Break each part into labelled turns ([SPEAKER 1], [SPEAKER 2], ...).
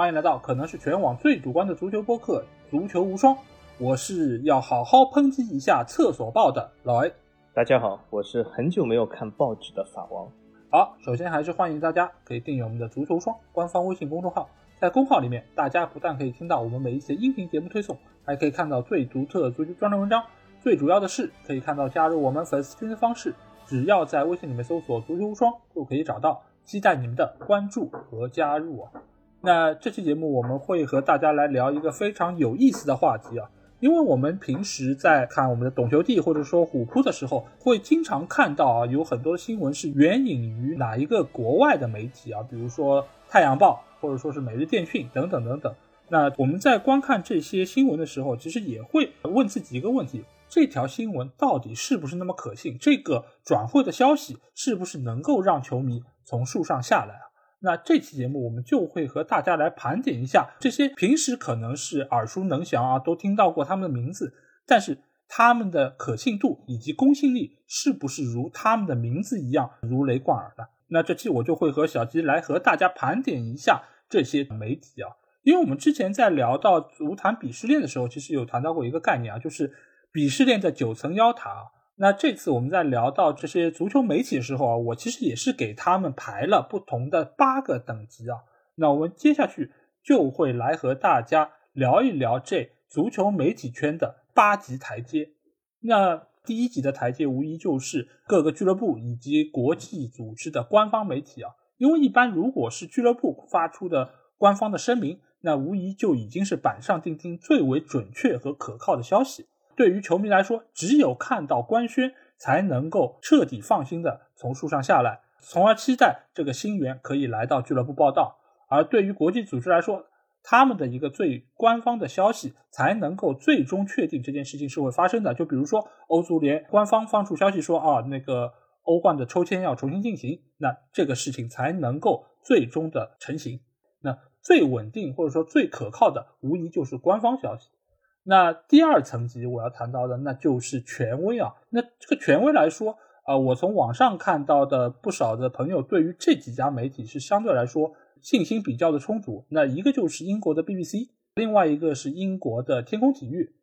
[SPEAKER 1] 欢迎来到可能是全网最主观的足球播客《足球无双》，我是要好好抨击一下厕所报的老 A。
[SPEAKER 2] 大家好，我是很久没有看报纸的法王。
[SPEAKER 1] 好，首先还是欢迎大家可以订阅我们的《足球双》官方微信公众号，在公号里面，大家不但可以听到我们每一期音频节目推送，还可以看到最独特的足球专栏文章。最主要的是，可以看到加入我们粉丝群的方式，只要在微信里面搜索“足球无双”就可以找到。期待你们的关注和加入啊！那这期节目我们会和大家来聊一个非常有意思的话题啊，因为我们平时在看我们的懂球帝或者说虎扑的时候，会经常看到啊，有很多新闻是援引于哪一个国外的媒体啊，比如说《太阳报》或者说是《每日电讯》等等等等。那我们在观看这些新闻的时候，其实也会问自己一个问题：这条新闻到底是不是那么可信？这个转会的消息是不是能够让球迷从树上下来啊？那这期节目我们就会和大家来盘点一下这些平时可能是耳熟能详啊，都听到过他们的名字，但是他们的可信度以及公信力是不是如他们的名字一样如雷贯耳的？那这期我就会和小吉来和大家盘点一下这些媒体啊，因为我们之前在聊到足坛鄙视链的时候，其实有谈到过一个概念啊，就是鄙视链在九层妖塔。啊。那这次我们在聊到这些足球媒体的时候啊，我其实也是给他们排了不同的八个等级啊。那我们接下去就会来和大家聊一聊这足球媒体圈的八级台阶。那第一级的台阶无疑就是各个俱乐部以及国际组织的官方媒体啊，因为一般如果是俱乐部发出的官方的声明，那无疑就已经是板上钉钉、最为准确和可靠的消息。对于球迷来说，只有看到官宣，才能够彻底放心的从树上下来，从而期待这个新援可以来到俱乐部报道。而对于国际组织来说，他们的一个最官方的消息，才能够最终确定这件事情是会发生的。就比如说，欧足联官方放出消息说，啊，那个欧冠的抽签要重新进行，那这个事情才能够最终的成型。那最稳定或者说最可靠的，无疑就是官方消息。那第二层级我要谈到的，那就是权威啊。那这个权威来说啊，我从网上看到的不少的朋友对于这几家媒体是相对来说信心比较的充足。那一个就是英国的 BBC，另外一个是英国的天空体育，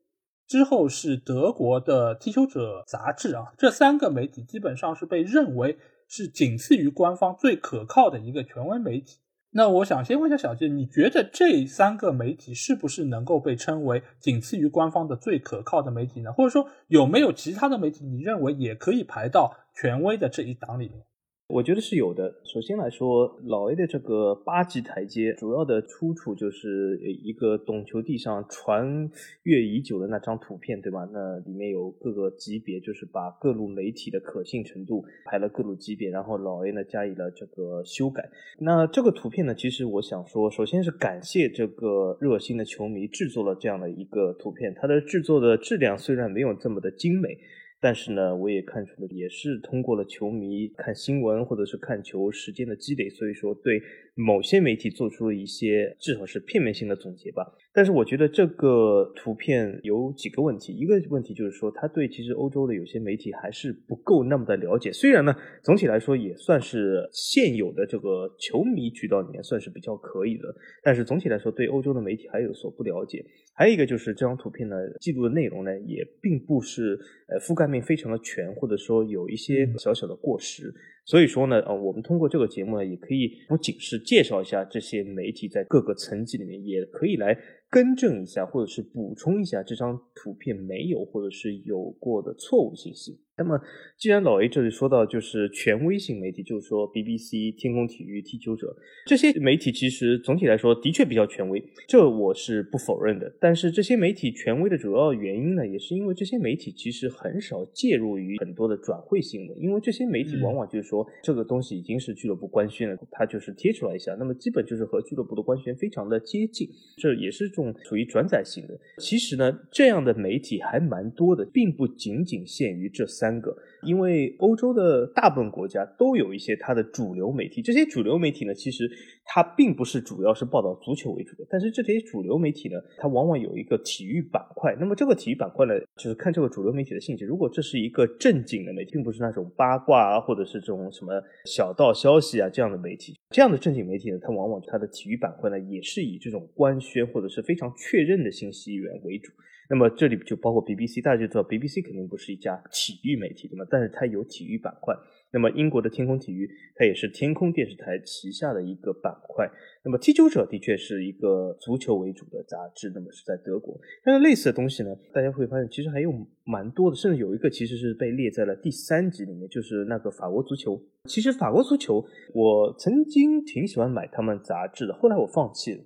[SPEAKER 1] 之后是德国的踢球者杂志啊。这三个媒体基本上是被认为是仅次于官方最可靠的一个权威媒体。那我想先问一下小杰，你觉得这三个媒体是不是能够被称为仅次于官方的最可靠的媒体呢？或者说，有没有其他的媒体你认为也可以排到权威的这一档里面？
[SPEAKER 2] 我觉得是有的。首先来说，老 A 的这个八级台阶，主要的出处就是一个懂球帝上传阅已久的那张图片，对吧？那里面有各个级别，就是把各路媒体的可信程度排了各路级别，然后老 A 呢加以了这个修改。那这个图片呢，其实我想说，首先是感谢这个热心的球迷制作了这样的一个图片，它的制作的质量虽然没有这么的精美。但是呢，我也看出了，也是通过了球迷看新闻或者是看球时间的积累，所以说对某些媒体做出了一些至少是片面性的总结吧。但是我觉得这个图片有几个问题，一个问题就是说他对其实欧洲的有些媒体还是不够那么的了解。虽然呢，总体来说也算是现有的这个球迷渠道里面算是比较可以的，但是总体来说对欧洲的媒体还有所不了解。还有一个就是这张图片呢，记录的内容呢也并不是呃覆盖。面非常的全，或者说有一些小小的过时，所以说呢，呃，我们通过这个节目呢，也可以不仅是介绍一下这些媒体在各个层级里面，也可以来更正一下，或者是补充一下这张图片没有或者是有过的错误信息。那么，既然老 A 这里说到，就是权威性媒体，就是说 BBC、天空体育、踢球者这些媒体，其实总体来说的确比较权威，这我是不否认的。但是这些媒体权威的主要原因呢，也是因为这些媒体其实很少介入于很多的转会新闻，因为这些媒体往往就是说这个东西已经是俱乐部官宣了，它就是贴出来一下，那么基本就是和俱乐部的官宣非常的接近，这也是种属于转载性的。其实呢，这样的媒体还蛮多的，并不仅仅限于这三。三个，因为欧洲的大部分国家都有一些它的主流媒体，这些主流媒体呢，其实它并不是主要是报道足球为主的，但是这些主流媒体呢，它往往有一个体育板块。那么这个体育板块呢，就是看这个主流媒体的性质。如果这是一个正经的媒体，并不是那种八卦啊，或者是这种什么小道消息啊这样的媒体，这样的正经媒体呢，它往往它的体育板块呢，也是以这种官宣或者是非常确认的信息源为主。那么这里就包括 BBC，大家就知道 BBC 肯定不是一家体育媒体，对吗？但是它有体育板块。那么英国的天空体育，它也是天空电视台旗下的一个板块。那么《踢球者》的确是一个足球为主的杂志，那么是在德国。但是类似的东西呢，大家会发现其实还有蛮多的，甚至有一个其实是被列在了第三集里面，就是那个法国足球。其实法国足球，我曾经挺喜欢买他们杂志的，后来我放弃了。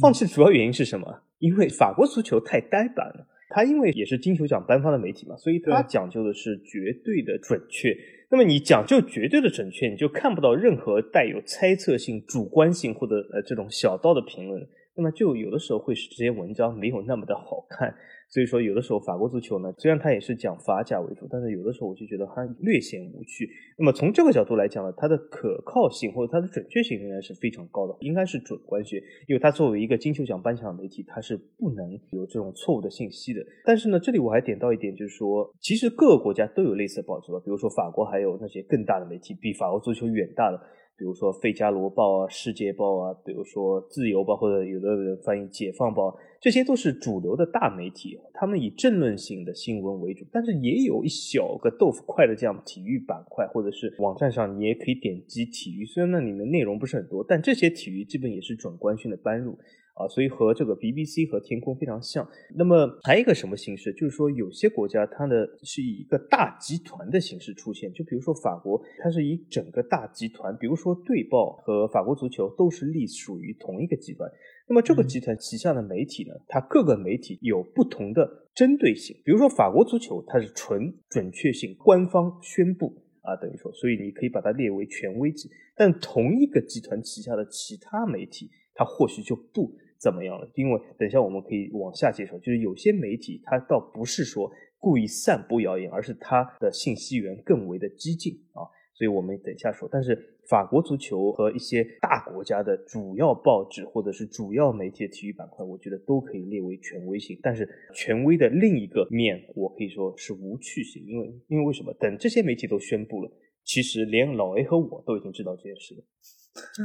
[SPEAKER 2] 放弃的主要原因是什么？因为法国足球太呆板了，他因为也是金球奖颁发的媒体嘛，所以他讲究的是绝对的准确。那么你讲究绝对的准确，你就看不到任何带有猜测性、主观性或者呃这种小道的评论。那么就有的时候会使这些文章没有那么的好看。所以说，有的时候法国足球呢，虽然它也是讲法甲为主，但是有的时候我就觉得它略显无趣。那么从这个角度来讲呢，它的可靠性或者它的准确性仍然是非常高的，应该是准官学，因为它作为一个金球奖颁奖媒体，它是不能有这种错误的信息的。但是呢，这里我还点到一点，就是说，其实各个国家都有类似的报纸，比如说法国还有那些更大的媒体，比法国足球远大的，比如说《费加罗报》啊，《世界报》啊，比如说《自由报》或者有的人翻译《解放报》。这些都是主流的大媒体他们以政论性的新闻为主，但是也有一小个豆腐块的这样体育板块，或者是网站上你也可以点击体育，虽然那里面内容不是很多，但这些体育基本也是准官宣的搬入，啊，所以和这个 BBC 和天空非常像。那么还有一个什么形式，就是说有些国家它的是以一个大集团的形式出现，就比如说法国，它是以整个大集团，比如说队报和法国足球都是隶属于同一个集团。那么这个集团旗下的媒体呢，它各个媒体有不同的针对性。比如说法国足球，它是纯准确性、官方宣布啊，等于说，所以你可以把它列为权威级。但同一个集团旗下的其他媒体，它或许就不怎么样了，因为等一下我们可以往下介绍，就是有些媒体它倒不是说故意散布谣言，而是它的信息源更为的激进啊，所以我们等一下说。但是。法国足球和一些大国家的主要报纸或者是主要媒体的体育板块，我觉得都可以列为权威性。但是权威的另一个面，我可以说是无趣性，因为因为为什么？等这些媒体都宣布了，其实连老 A 和我都已经知道这件事了，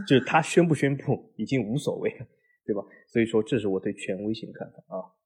[SPEAKER 2] 就是他宣布不宣布已经无所谓，了，对吧？所以说，这是我对权威性的看法啊。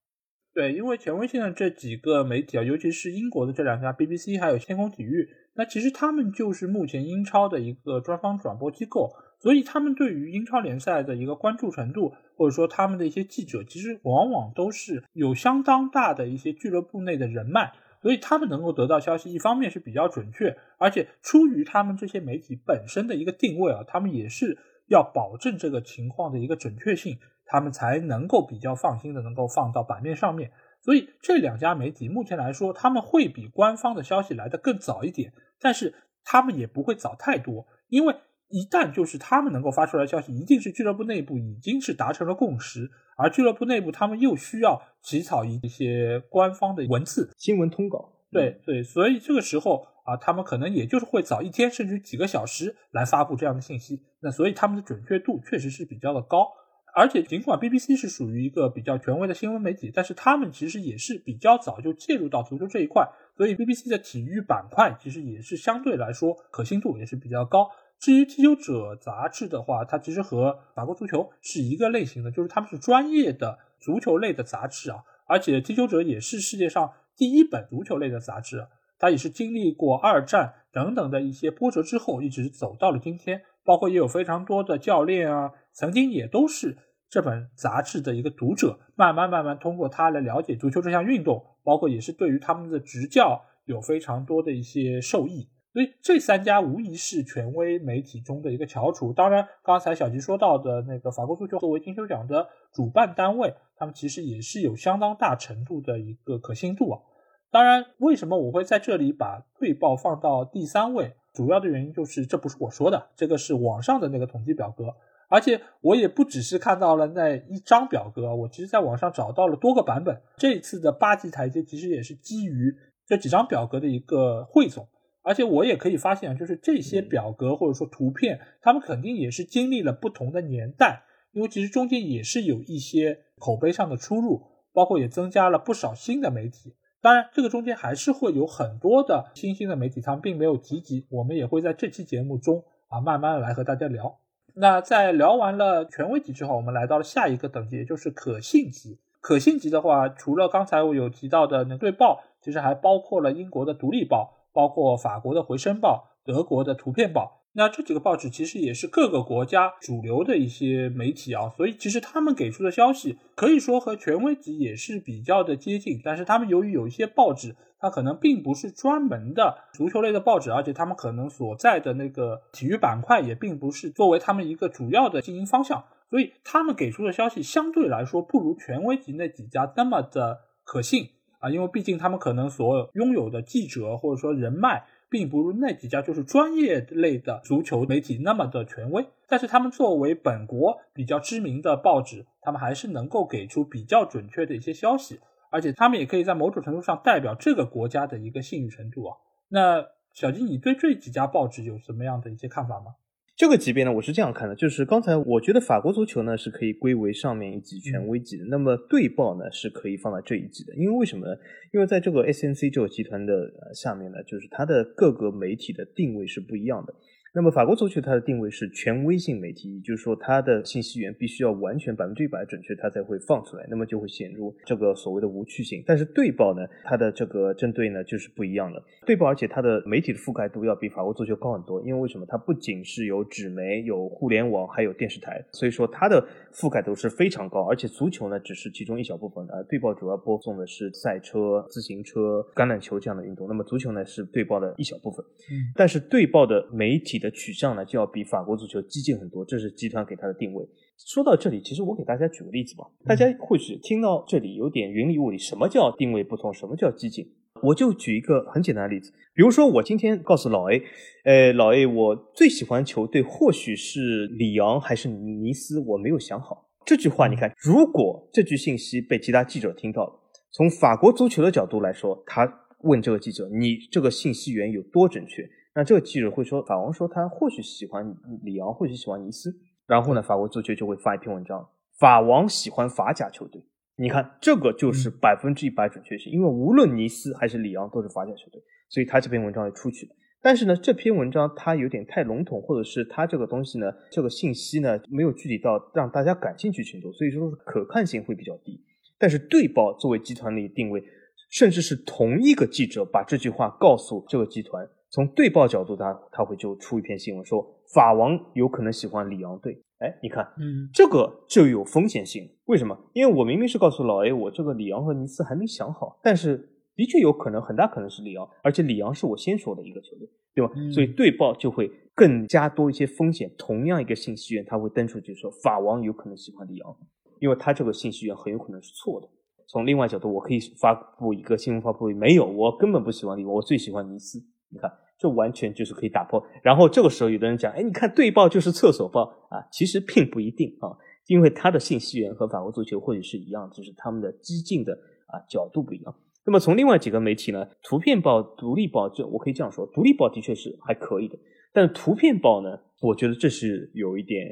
[SPEAKER 1] 对，因为权威性的这几个媒体啊，尤其是英国的这两家 BBC 还有天空体育。那其实他们就是目前英超的一个官方转播机构，所以他们对于英超联赛的一个关注程度，或者说他们的一些记者，其实往往都是有相当大的一些俱乐部内的人脉，所以他们能够得到消息，一方面是比较准确，而且出于他们这些媒体本身的一个定位啊，他们也是要保证这个情况的一个准确性，他们才能够比较放心的能够放到版面上面。所以这两家媒体目前来说，他们会比官方的消息来得更早一点，但是他们也不会早太多，因为一旦就是他们能够发出来消息，一定是俱乐部内部已经是达成了共识，而俱乐部内部他们又需要起草一些官方的文字新闻通稿。对对，所以这个时候啊，他们可能也就是会早一天甚至几个小时来发布这样的信息。那所以他们的准确度确实是比较的高。而且，尽管 BBC 是属于一个比较权威的新闻媒体，但是他们其实也是比较早就介入到足球这一块，所以 BBC 的体育板块其实也是相对来说可信度也是比较高。至于《踢球者》杂志的话，它其实和法国足球是一个类型的，就是他们是专业的足球类的杂志啊。而且，《踢球者》也是世界上第一本足球类的杂志，它也是经历过二战等等的一些波折之后，一直走到了今天。包括也有非常多的教练啊。曾经也都是这本杂志的一个读者，慢慢慢慢通过它来了解足球这项运动，包括也是对于他们的执教有非常多的一些受益。所以这三家无疑是权威媒体中的一个翘楚。当然，刚才小吉说到的那个法国足球作为金球奖的主办单位，他们其实也是有相当大程度的一个可信度啊。当然，为什么我会在这里把队报放到第三位？主要的原因就是这不是我说的，这个是网上的那个统计表格。而且我也不只是看到了那一张表格，我其实在网上找到了多个版本。这一次的八级台阶其实也是基于这几张表格的一个汇总。而且我也可以发现，就是这些表格或者说图片，他们肯定也是经历了不同的年代，因为其实中间也是有一些口碑上的出入，包括也增加了不少新的媒体。当然，这个中间还是会有很多的新兴的媒体，他们并没有提及。我们也会在这期节目中啊，慢慢来和大家聊。那在聊完了权威级之后，我们来到了下一个等级，也就是可信级。可信级的话，除了刚才我有提到的《那对报》，其实还包括了英国的《独立报》，包括法国的《回声报》，德国的《图片报》。那这几个报纸其实也是各个国家主流的一些媒体啊，所以其实他们给出的消息可以说和权威级也是比较的接近。但是他们由于有一些报纸，它可能并不是专门的足球类的报纸，而且他们可能所在的那个体育板块也并不是作为他们一个主要的经营方向，所以他们给出的消息相对来说不如权威级那几家那么的可信啊，因为毕竟他们可能所拥有的记者或者说人脉并不如那几家就是专业类的足球媒体那么的权威，但是他们作为本国比较知名的报纸，他们还是能够给出比较准确的一些消息。而且他们也可以在某种程度上代表这个国家的一个信誉程度啊。那小金，你对这几家报纸有什么样的一些看法吗？
[SPEAKER 2] 这个级别呢，我是这样看的，就是刚才我觉得法国足球呢是可以归为上面一级权威级的，那么对报呢是可以放在这一级的，因为为什么呢？因为在这个 S N C 这个集团的下面呢，就是它的各个媒体的定位是不一样的。那么法国足球它的定位是权威性媒体，就是说它的信息源必须要完全百分之一百准确，它才会放出来，那么就会显出这个所谓的无趣性。但是队报呢，它的这个针对呢就是不一样的。队报，而且它的媒体的覆盖度要比法国足球高很多，因为为什么？它不仅是有纸媒，有互联网，还有电视台，所以说它的覆盖度是非常高。而且足球呢只是其中一小部分而队报主要播送的是赛车、自行车、橄榄球这样的运动。那么足球呢是对报的一小部分。嗯，但是队报的媒体。的取向呢，就要比法国足球激进很多，这是集团给他的定位。说到这里，其实我给大家举个例子吧。大家或许听到这里有点云里雾里，什么叫定位不同，什么叫激进？我就举一个很简单的例子，比如说我今天告诉老 A，呃，老 A，我最喜欢球队或许是里昂还是尼斯，我没有想好。这句话，你看，如果这句信息被其他记者听到了，从法国足球的角度来说，他问这个记者，你这个信息源有多准确？那这个记者会说法王说他或许喜欢里昂，或许喜欢尼斯。然后呢，法国足球就会发一篇文章：法王喜欢法甲球队。你看，这个就是百分之一百准确性，因为无论尼斯还是里昂都是法甲球队，所以他这篇文章要出去了。但是呢，这篇文章它有点太笼统，或者是它这个东西呢，这个信息呢没有具体到让大家感兴趣程度，所以说可看性会比较低。但是对报作为集团里定位，甚至是同一个记者把这句话告诉这个集团。从对报角度，他他会就出一篇新闻，说法王有可能喜欢里昂队。哎，你看，嗯，这个就有风险性。为什么？因为我明明是告诉老 A，我这个里昂和尼斯还没想好，但是的确有可能，很大可能是里昂，而且里昂是我先说的一个球队，对吧？所以对报就会更加多一些风险。同样一个信息源，他会登出去说法王有可能喜欢里昂，因为他这个信息源很有可能是错的。从另外角度，我可以发布一个新闻，发布会，没有？我根本不喜欢里昂，我最喜欢尼斯。你看，这完全就是可以打破。然后这个时候，有的人讲：“哎，你看对报就是厕所报啊，其实并不一定啊，因为它的信息源和法国足球或许是一样，就是他们的激进的啊角度不一样。”那么从另外几个媒体呢，图片报、独立报，这我可以这样说，独立报的确是还可以的，但图片报呢，我觉得这是有一点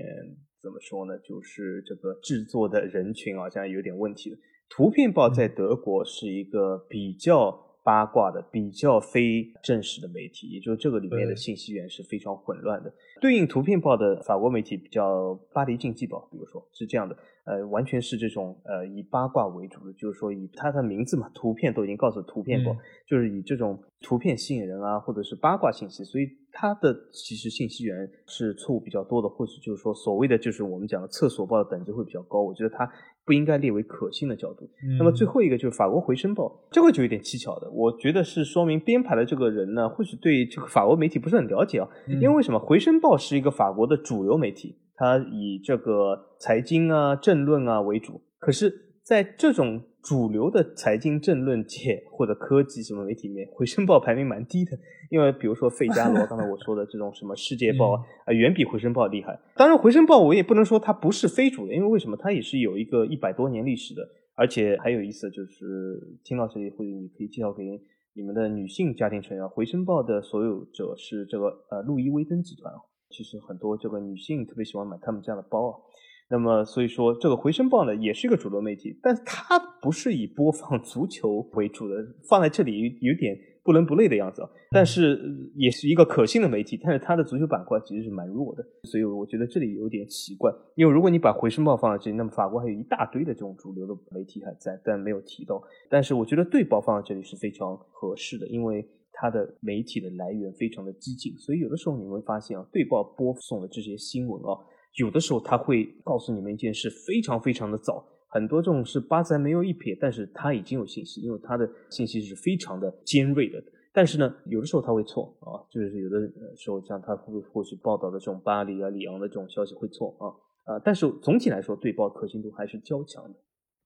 [SPEAKER 2] 怎么说呢，就是这个制作的人群好像有点问题。的。图片报在德国是一个比较。八卦的比较非正式的媒体，也就是这个里面的信息源是非常混乱的。对应图片报的法国媒体，比较巴黎竞技报，比如说是这样的，呃，完全是这种呃以八卦为主的，就是说以它的名字嘛，图片都已经告诉图片报，就是以这种图片吸引人啊，或者是八卦信息，所以它的其实信息源是错误比较多的，或许就是说所谓的就是我们讲的厕所报的等级会比较高，我觉得它。不应该列为可信的角度。那么最后一个就是法国《回声报》，这个就有点蹊跷的。我觉得是说明编排的这个人呢，或许对这个法国媒体不是很了解啊。因为什么，《回声报》是一个法国的主流媒体，它以这个财经啊、政论啊为主。可是。在这种主流的财经政论界或者科技什么媒体里面，回声报排名蛮低的。因为比如说费加罗，刚才我说的这种什么《世界报》啊，远比回声报厉害。当然，回声报我也不能说它不是非主流，因为为什么？它也是有一个一百多年历史的。而且还有意思，就是听到这里会，你可以介绍给你们的女性家庭成员。回声报的所有者是这个呃路易威登集团其实很多这个女性特别喜欢买他们家的包啊。那么，所以说这个回声报呢，也是一个主流媒体，但它不是以播放 足球为主的，放在这里有点不伦不类的样子。但是也是一个可信的媒体，但是它的足球板块其实是蛮弱的，所以我觉得这里有点奇怪。因为如果你把回声报放在这里，那么法国还有一大堆的这种主流的媒体还在，但没有提到。但是我觉得队报放在这里是非常合适的，因为它的媒体的来源非常的激进，所以有的时候你会发现啊，队报播送的这些新闻啊。有的时候他会告诉你们一件事非常非常的早，很多这种是八字还没有一撇，但是他已经有信息，因为他的信息是非常的尖锐的。但是呢，有的时候他会错啊，就是有的时候像他或许报道的这种巴黎啊、里昂的这种消息会错啊啊，但是总体来说，对报可信度还是较强的。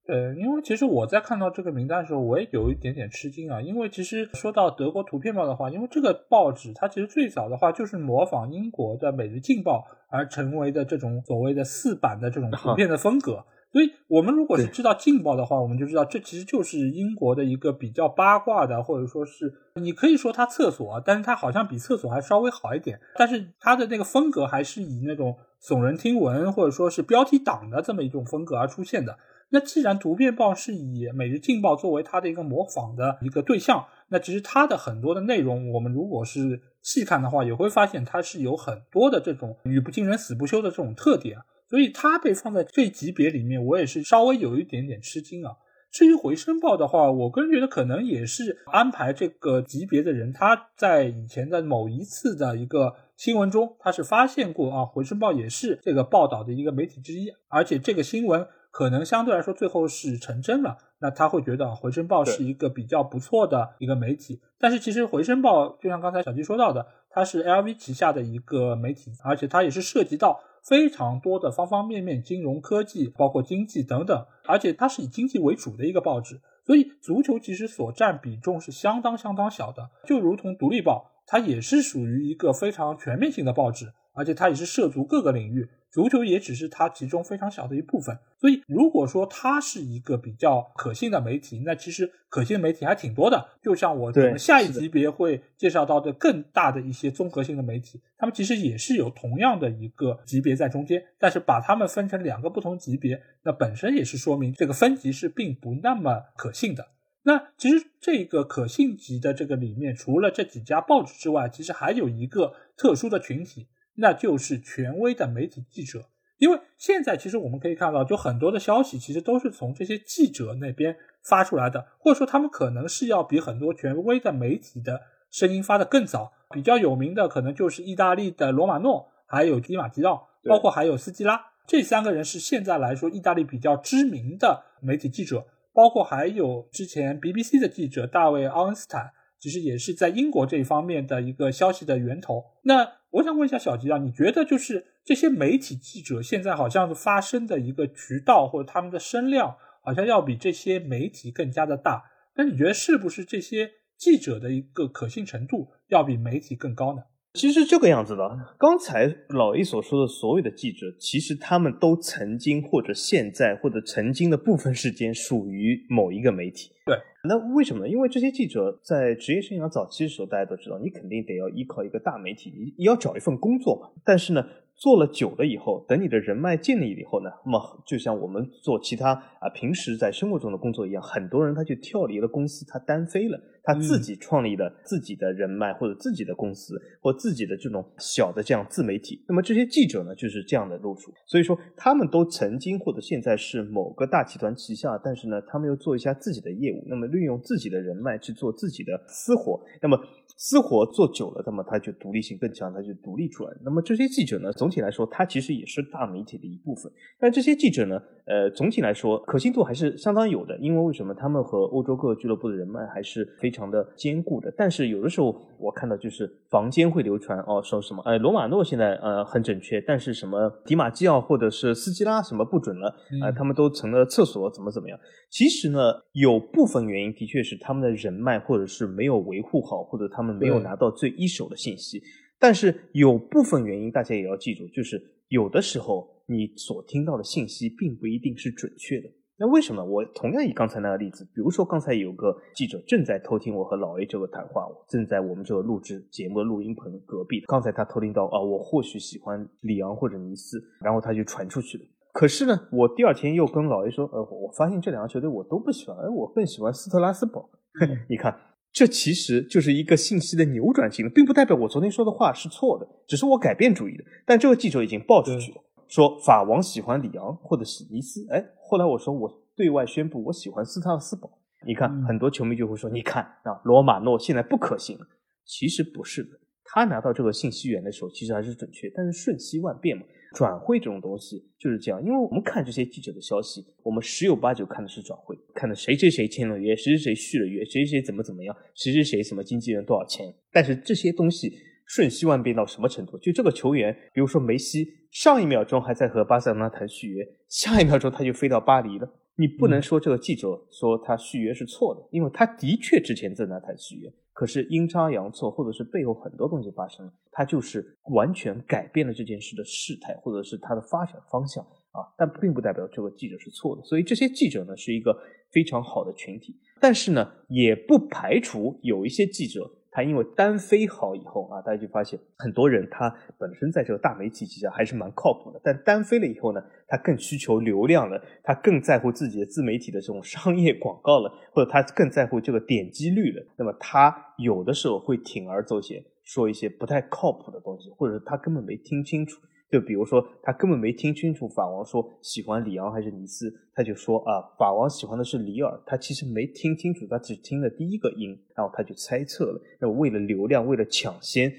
[SPEAKER 1] 呃，因为其实我在看到这个名单的时候，我也有一点点吃惊啊。因为其实说到德国《图片报》的话，因为这个报纸它其实最早的话就是模仿英国的《每日镜报》而成为的这种所谓的四版的这种图片的风格。所以，我们如果是知道《镜报》的话，我们就知道这其实就是英国的一个比较八卦的，或者说是你可以说它厕所，但是它好像比厕所还稍微好一点。但是它的那个风格还是以那种耸人听闻或者说是标题党的这么一种风格而出现的。那既然《图片报》是以《每日镜报》作为它的一个模仿的一个对象，那其实它的很多的内容，我们如果是细看的话，也会发现它是有很多的这种语不惊人死不休的这种特点。所以它被放在这级别里面，我也是稍微有一点点吃惊啊。至于《回声报》的话，我个人觉得可能也是安排这个级别的人，他在以前的某一次的一个新闻中，他是发现过啊，《回声报》也是这个报道的一个媒体之一，而且这个新闻。可能相对来说最后是成真了，那他会觉得《回声报》是一个比较不错的一个媒体。但是其实《回声报》就像刚才小鸡说到的，它是 L V 旗下的一个媒体，而且它也是涉及到非常多的方方面面，金融科技、包括经济等等，而且它是以经济为主的一个报纸，所以足球其实所占比重是相当相当小的。就如同《独立报》，它也是属于一个非常全面性的报纸，而且它也是涉足各个领域。足球也只是它其中非常小的一部分，所以如果说它是一个比较可信的媒体，那其实可信的媒体还挺多的。就像我我们下一级别会介绍到的更大的一些综合性的媒体，他们其实也是有同样的一个级别在中间，但是把他们分成两个不同级别，那本身也是说明这个分级是并不那么可信的。那其实这个可信级的这个里面，除了这几家报纸之外，其实还有一个特殊的群体。那就是权威的媒体记者，因为现在其实我们可以看到，就很多的消息其实都是从这些记者那边发出来的，或者说他们可能是要比很多权威的媒体的声音发的更早。比较有名的可能就是意大利的罗马诺、还有基马吉奥，包括还有斯基拉这三个人是现在来说意大利比较知名的媒体记者，包括还有之前 BBC 的记者大卫·奥恩斯坦，其实也是在英国这一方面的一个消息的源头。那。我想问一下小吉啊，你觉得就是这些媒体记者现在好像发声的一个渠道或者他们的声量，好像要比这些媒体更加的大。那你觉得是不是这些记者的一个可信程度要比媒体更高呢？
[SPEAKER 2] 其实这个样子的，刚才老 A 所说的所有的记者，其实他们都曾经或者现在或者曾经的部分时间属于某一个媒体。
[SPEAKER 1] 对。
[SPEAKER 2] 那为什么呢？因为这些记者在职业生涯早期的时候，大家都知道，你肯定得要依靠一个大媒体，你要找一份工作嘛。但是呢，做了久了以后，等你的人脉建立以后呢，那么就像我们做其他啊平时在生活中的工作一样，很多人他就跳离了公司，他单飞了。他自己创立的自己的人脉或者自己的公司或自己的这种小的这样自媒体，那么这些记者呢，就是这样的路数。所以说，他们都曾经或者现在是某个大集团旗下，但是呢，他们又做一下自己的业务，那么利用自己的人脉去做自己的私活。那么私活做久了，那么他就独立性更强，他就独立出来。那么这些记者呢，总体来说，他其实也是大媒体的一部分，但这些记者呢？呃，总体来说，可信度还是相当有的，因为为什么他们和欧洲各个俱乐部的人脉还是非常的坚固的。但是有的时候，我看到就是坊间会流传哦，说什么哎，罗马诺现在呃很准确，但是什么迪马基奥或者是斯基拉什么不准了啊，他们都成了厕所，怎么怎么样？其实呢，有部分原因的确是他们的人脉或者是没有维护好，或者他们没有拿到最一手的信息。但是有部分原因，大家也要记住，就是有的时候。你所听到的信息并不一定是准确的。那为什么？我同样以刚才那个例子，比如说刚才有个记者正在偷听我和老 A 这个谈话，我正在我们这个录制节目的录音棚隔壁。刚才他偷听到啊，我或许喜欢里昂或者尼斯，然后他就传出去了。可是呢，我第二天又跟老 A 说，呃，我发现这两个球队我都不喜欢，哎，我更喜欢斯特拉斯堡。你看，这其实就是一个信息的扭转性，并不代表我昨天说的话是错的，只是我改变主意了。但这个记者已经报出去了。说法王喜欢里昂，或者是尼斯。哎，后来我说我对外宣布我喜欢斯坦斯堡。你看，很多球迷就会说，你看啊，罗马诺现在不可信。其实不是的，他拿到这个信息源的时候，其实还是准确。但是瞬息万变嘛，转会这种东西就是这样。因为我们看这些记者的消息，我们十有八九看的是转会，看的谁谁谁签了约，谁谁谁续了约，谁谁怎么怎么样，谁谁谁什么经纪人多少钱。但是这些东西。瞬息万变到什么程度？就这个球员，比如说梅西，上一秒钟还在和巴塞罗那谈续约，下一秒钟他就飞到巴黎了。你不能说这个记者说他续约是错的，因为他的确之前在那谈续约。可是阴差阳错，或者是背后很多东西发生了，他就是完全改变了这件事的事态，或者是它的发展方向啊。但并不代表这个记者是错的。所以这些记者呢，是一个非常好的群体，但是呢，也不排除有一些记者。他因为单飞好以后啊，大家就发现很多人他本身在这个大媒体旗下还是蛮靠谱的，但单飞了以后呢，他更需求流量了，他更在乎自己的自媒体的这种商业广告了，或者他更在乎这个点击率了。那么他有的时候会铤而走险，说一些不太靠谱的东西，或者他根本没听清楚。就比如说，他根本没听清楚法王说喜欢里昂还是尼斯，他就说啊，法王喜欢的是里尔。他其实没听清楚，他只听了第一个音，然后他就猜测了。那为了流量，为了抢先。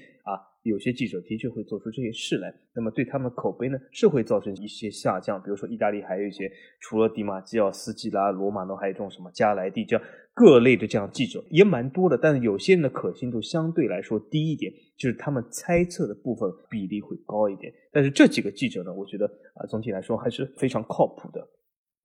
[SPEAKER 2] 有些记者的确会做出这些事来，那么对他们口碑呢是会造成一些下降。比如说意大利还有一些除了迪马基奥斯基拉罗马诺，还有这种什么加莱蒂这样各类的这样记者也蛮多的，但是有些人的可信度相对来说低一点，就是他们猜测的部分比例会高一点。但是这几个记者呢，我觉得啊总体来说还是非常靠谱的。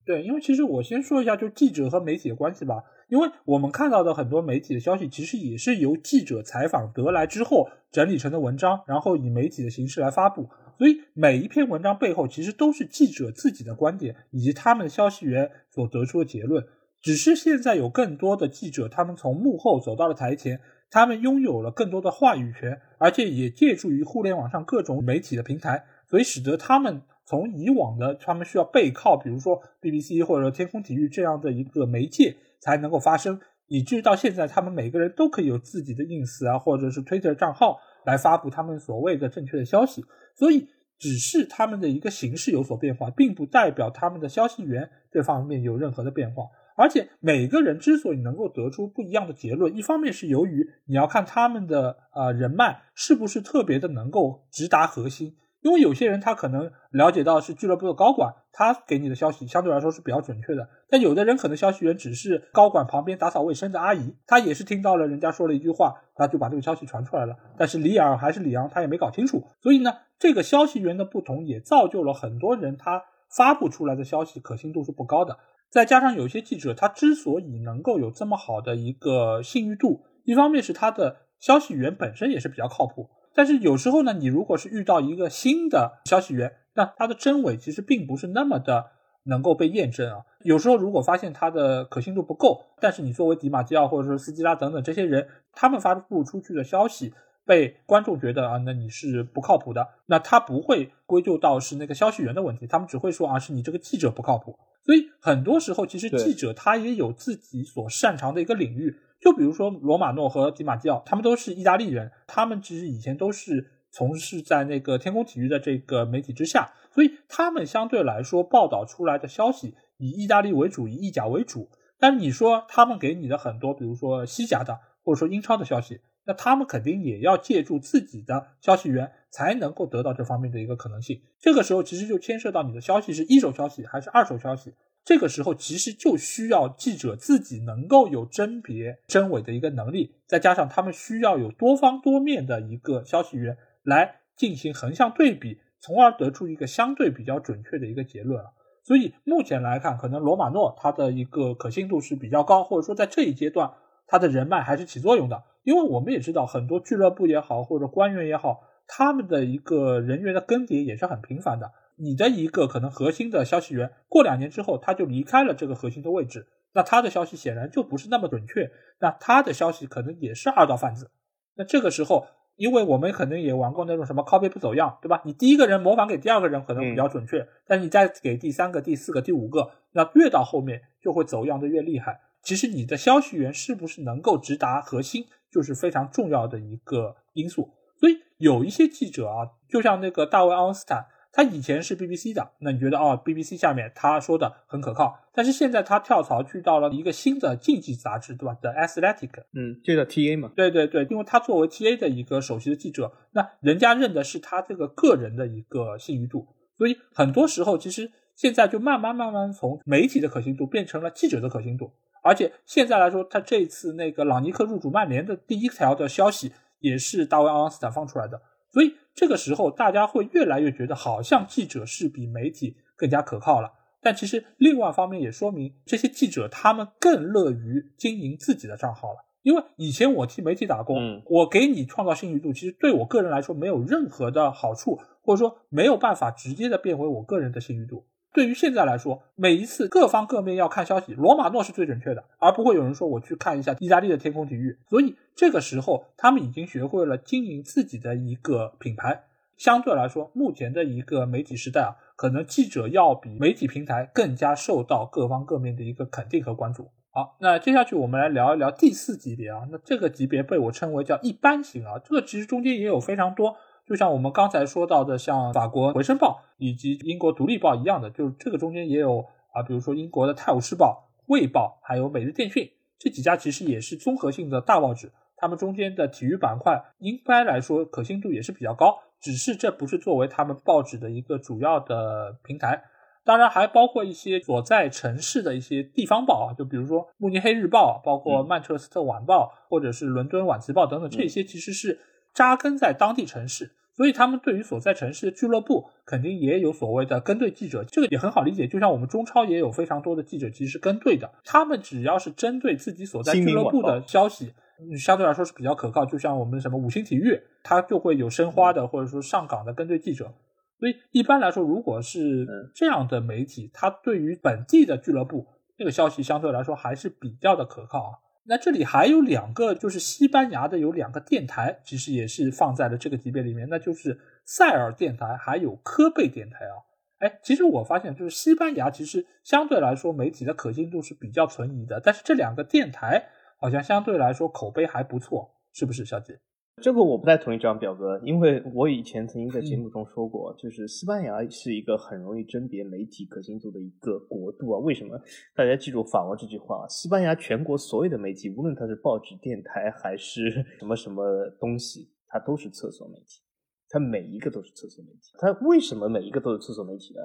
[SPEAKER 1] 对，因为其实我先说一下就记者和媒体的关系吧。因为我们看到的很多媒体的消息，其实也是由记者采访得来之后整理成的文章，然后以媒体的形式来发布。所以每一篇文章背后，其实都是记者自己的观点，以及他们的消息源所得出的结论。只是现在有更多的记者，他们从幕后走到了台前，他们拥有了更多的话语权，而且也借助于互联网上各种媒体的平台，所以使得他们从以往的他们需要背靠，比如说 BBC 或者天空体育这样的一个媒介。才能够发生，以至于到现在，他们每个人都可以有自己的 ins 啊，或者是 Twitter 账号来发布他们所谓的正确的消息。所以，只是他们的一个形式有所变化，并不代表他们的消息源这方面有任何的变化。而且，每个人之所以能够得出不一样的结论，一方面是由于你要看他们的呃人脉是不是特别的能够直达核心。因为有些人他可能了解到是俱乐部的高管，他给你的消息相对来说是比较准确的。但有的人可能消息源只是高管旁边打扫卫生的阿姨，他也是听到了人家说了一句话，他就把这个消息传出来了。但是里尔还是里昂，他也没搞清楚。所以呢，这个消息源的不同也造就了很多人他发布出来的消息可信度是不高的。再加上有些记者，他之所以能够有这么好的一个信誉度，一方面是他的消息源本身也是比较靠谱。但是有时候呢，你如果是遇到一个新的消息源，那它的真伪其实并不是那么的能够被验证啊。有时候如果发现它的可信度不够，但是你作为迪马基奥或者说斯基拉等等这些人，他们发布出去的消息被观众觉得啊，那你是不靠谱的，那他不会归咎到是那个消息源的问题，他们只会说啊，是你这个记者不靠谱。所以很多时候其实记者他也有自己所擅长的一个领域。就比如说罗马诺和迪马基奥，他们都是意大利人，他们其实以前都是从事在那个天空体育的这个媒体之下，所以他们相对来说报道出来的消息以意大利为主，以意甲为主。但你说他们给你的很多，比如说西甲的或者说英超的消息，那他们肯定也要借助自己的消息源才能够得到这方面的一个可能性。这个时候其实就牵涉到你的消息是一手消息还是二手消息。这个时候其实就需要记者自己能够有甄别真伪的一个能力，再加上他们需要有多方多面的一个消息源来进行横向对比，从而得出一个相对比较准确的一个结论了。所以目前来看，可能罗马诺他的一个可信度是比较高，或者说在这一阶段他的人脉还是起作用的。因为我们也知道，很多俱乐部也好或者官员也好，他们的一个人员的更迭也是很频繁的。你的一个可能核心的消息源，过两年之后他就离开了这个核心的位置，那他的消息显然就不是那么准确，那他的消息可能也是二道贩子。那这个时候，因为我们可能也玩过那种什么 “copy 不走样”，对吧？你第一个人模仿给第二个人可能比较准确，但你再给第三个、第四个、第五个，那越到后面就会走样的越厉害。其实你的消息源是不是能够直达核心，就是非常重要的一个因素。所以有一些记者啊，就像那个大卫·奥斯坦。他以前是 BBC 的，那你觉得哦，BBC 下面他说的很可靠，但是现在他跳槽去到了一个新的竞技杂志，对吧？的 Athletic，
[SPEAKER 2] 嗯，就叫 TA 嘛。
[SPEAKER 1] 对对对，因为他作为 TA 的一个首席的记者，那人家认的是他这个个人的一个信誉度，所以很多时候其实现在就慢慢慢慢从媒体的可信度变成了记者的可信度，而且现在来说，他这次那个朗尼克入主曼联的第一条的消息也是大卫奥朗斯坦放出来的，所以。这个时候，大家会越来越觉得好像记者是比媒体更加可靠了。但其实另外方面也说明，这些记者他们更乐于经营自己的账号了。因为以前我替媒体打工，我给你创造信誉度，其实对我个人来说没有任何的好处，或者说没有办法直接的变为我个人的信誉度。对于现在来说，每一次各方各面要看消息，罗马诺是最准确的，而不会有人说我去看一下意大利的天空体育。所以。这个时候，他们已经学会了经营自己的一个品牌。相对来说，目前的一个媒体时代啊，可能记者要比媒体平台更加受到各方各面的一个肯定和关注。好，那接下去我们来聊一聊第四级别啊。那这个级别被我称为叫一般型啊。这个其实中间也有非常多，就像我们刚才说到的，像法国《回声报》以及英国《独立报》一样的，就是这个中间也有啊，比如说英国的《泰晤士报》、《卫报》还有《每日电讯》这几家，其实也是综合性的大报纸。他们中间的体育板块应该来说可信度也是比较高，只是这不是作为他们报纸的一个主要的平台。当然，还包括一些所在城市的一些地方报啊，就比如说慕尼黑日报，包括曼彻斯特晚报，或者是伦敦晚集报等等，这些其实是扎根在当地城市，所以他们对于所在城市的俱乐部肯定也有所谓的跟队记者，这个也很好理解。就像我们中超也有非常多的记者，其实是跟队的，他们只要是针对自己所在俱乐部的消息。相对来说是比较可靠，就像我们什么五星体育，它就会有申花的或者说上岗的跟队记者。所以一般来说，如果是这样的媒体，它对于本地的俱乐部这个消息相对来说还是比较的可靠啊。那这里还有两个，就是西班牙的有两个电台，其实也是放在了这个级别里面，那就是塞尔电台还有科贝电台啊。哎，其实我发现就是西班牙其实相对来说媒体的可信度是比较存疑的，但是这两个电台。好像相对来说口碑还不错，是不是，小姐？
[SPEAKER 2] 这个我不太同意，这张表格，因为我以前曾经在节目中说过，就是西班牙是一个很容易甄别媒体可信度的一个国度啊。为什么？大家记住法国这句话啊，西班牙全国所有的媒体，无论它是报纸、电台还是什么什么东西，它都是厕所媒体，它每一个都是厕所媒体。它为什么每一个都是厕所媒体呢？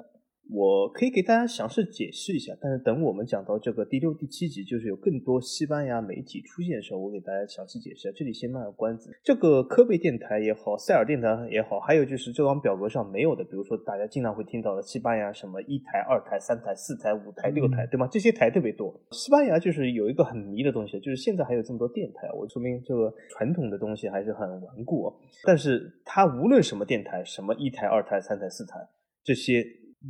[SPEAKER 2] 我可以给大家详细解释一下，但是等我们讲到这个第六、第七集，就是有更多西班牙媒体出现的时候，我给大家详细解释下。这里先卖个关子，这个科贝电台也好，塞尔电台也好，还有就是这张表格上没有的，比如说大家经常会听到的西班牙什么一台、二台、三台、四台、五台、六台，对吗？这些台特别多。西班牙就是有一个很迷的东西，就是现在还有这么多电台，我说明这个传统的东西还是很顽固。但是它无论什么电台，什么一台、二台、三台、四台这些。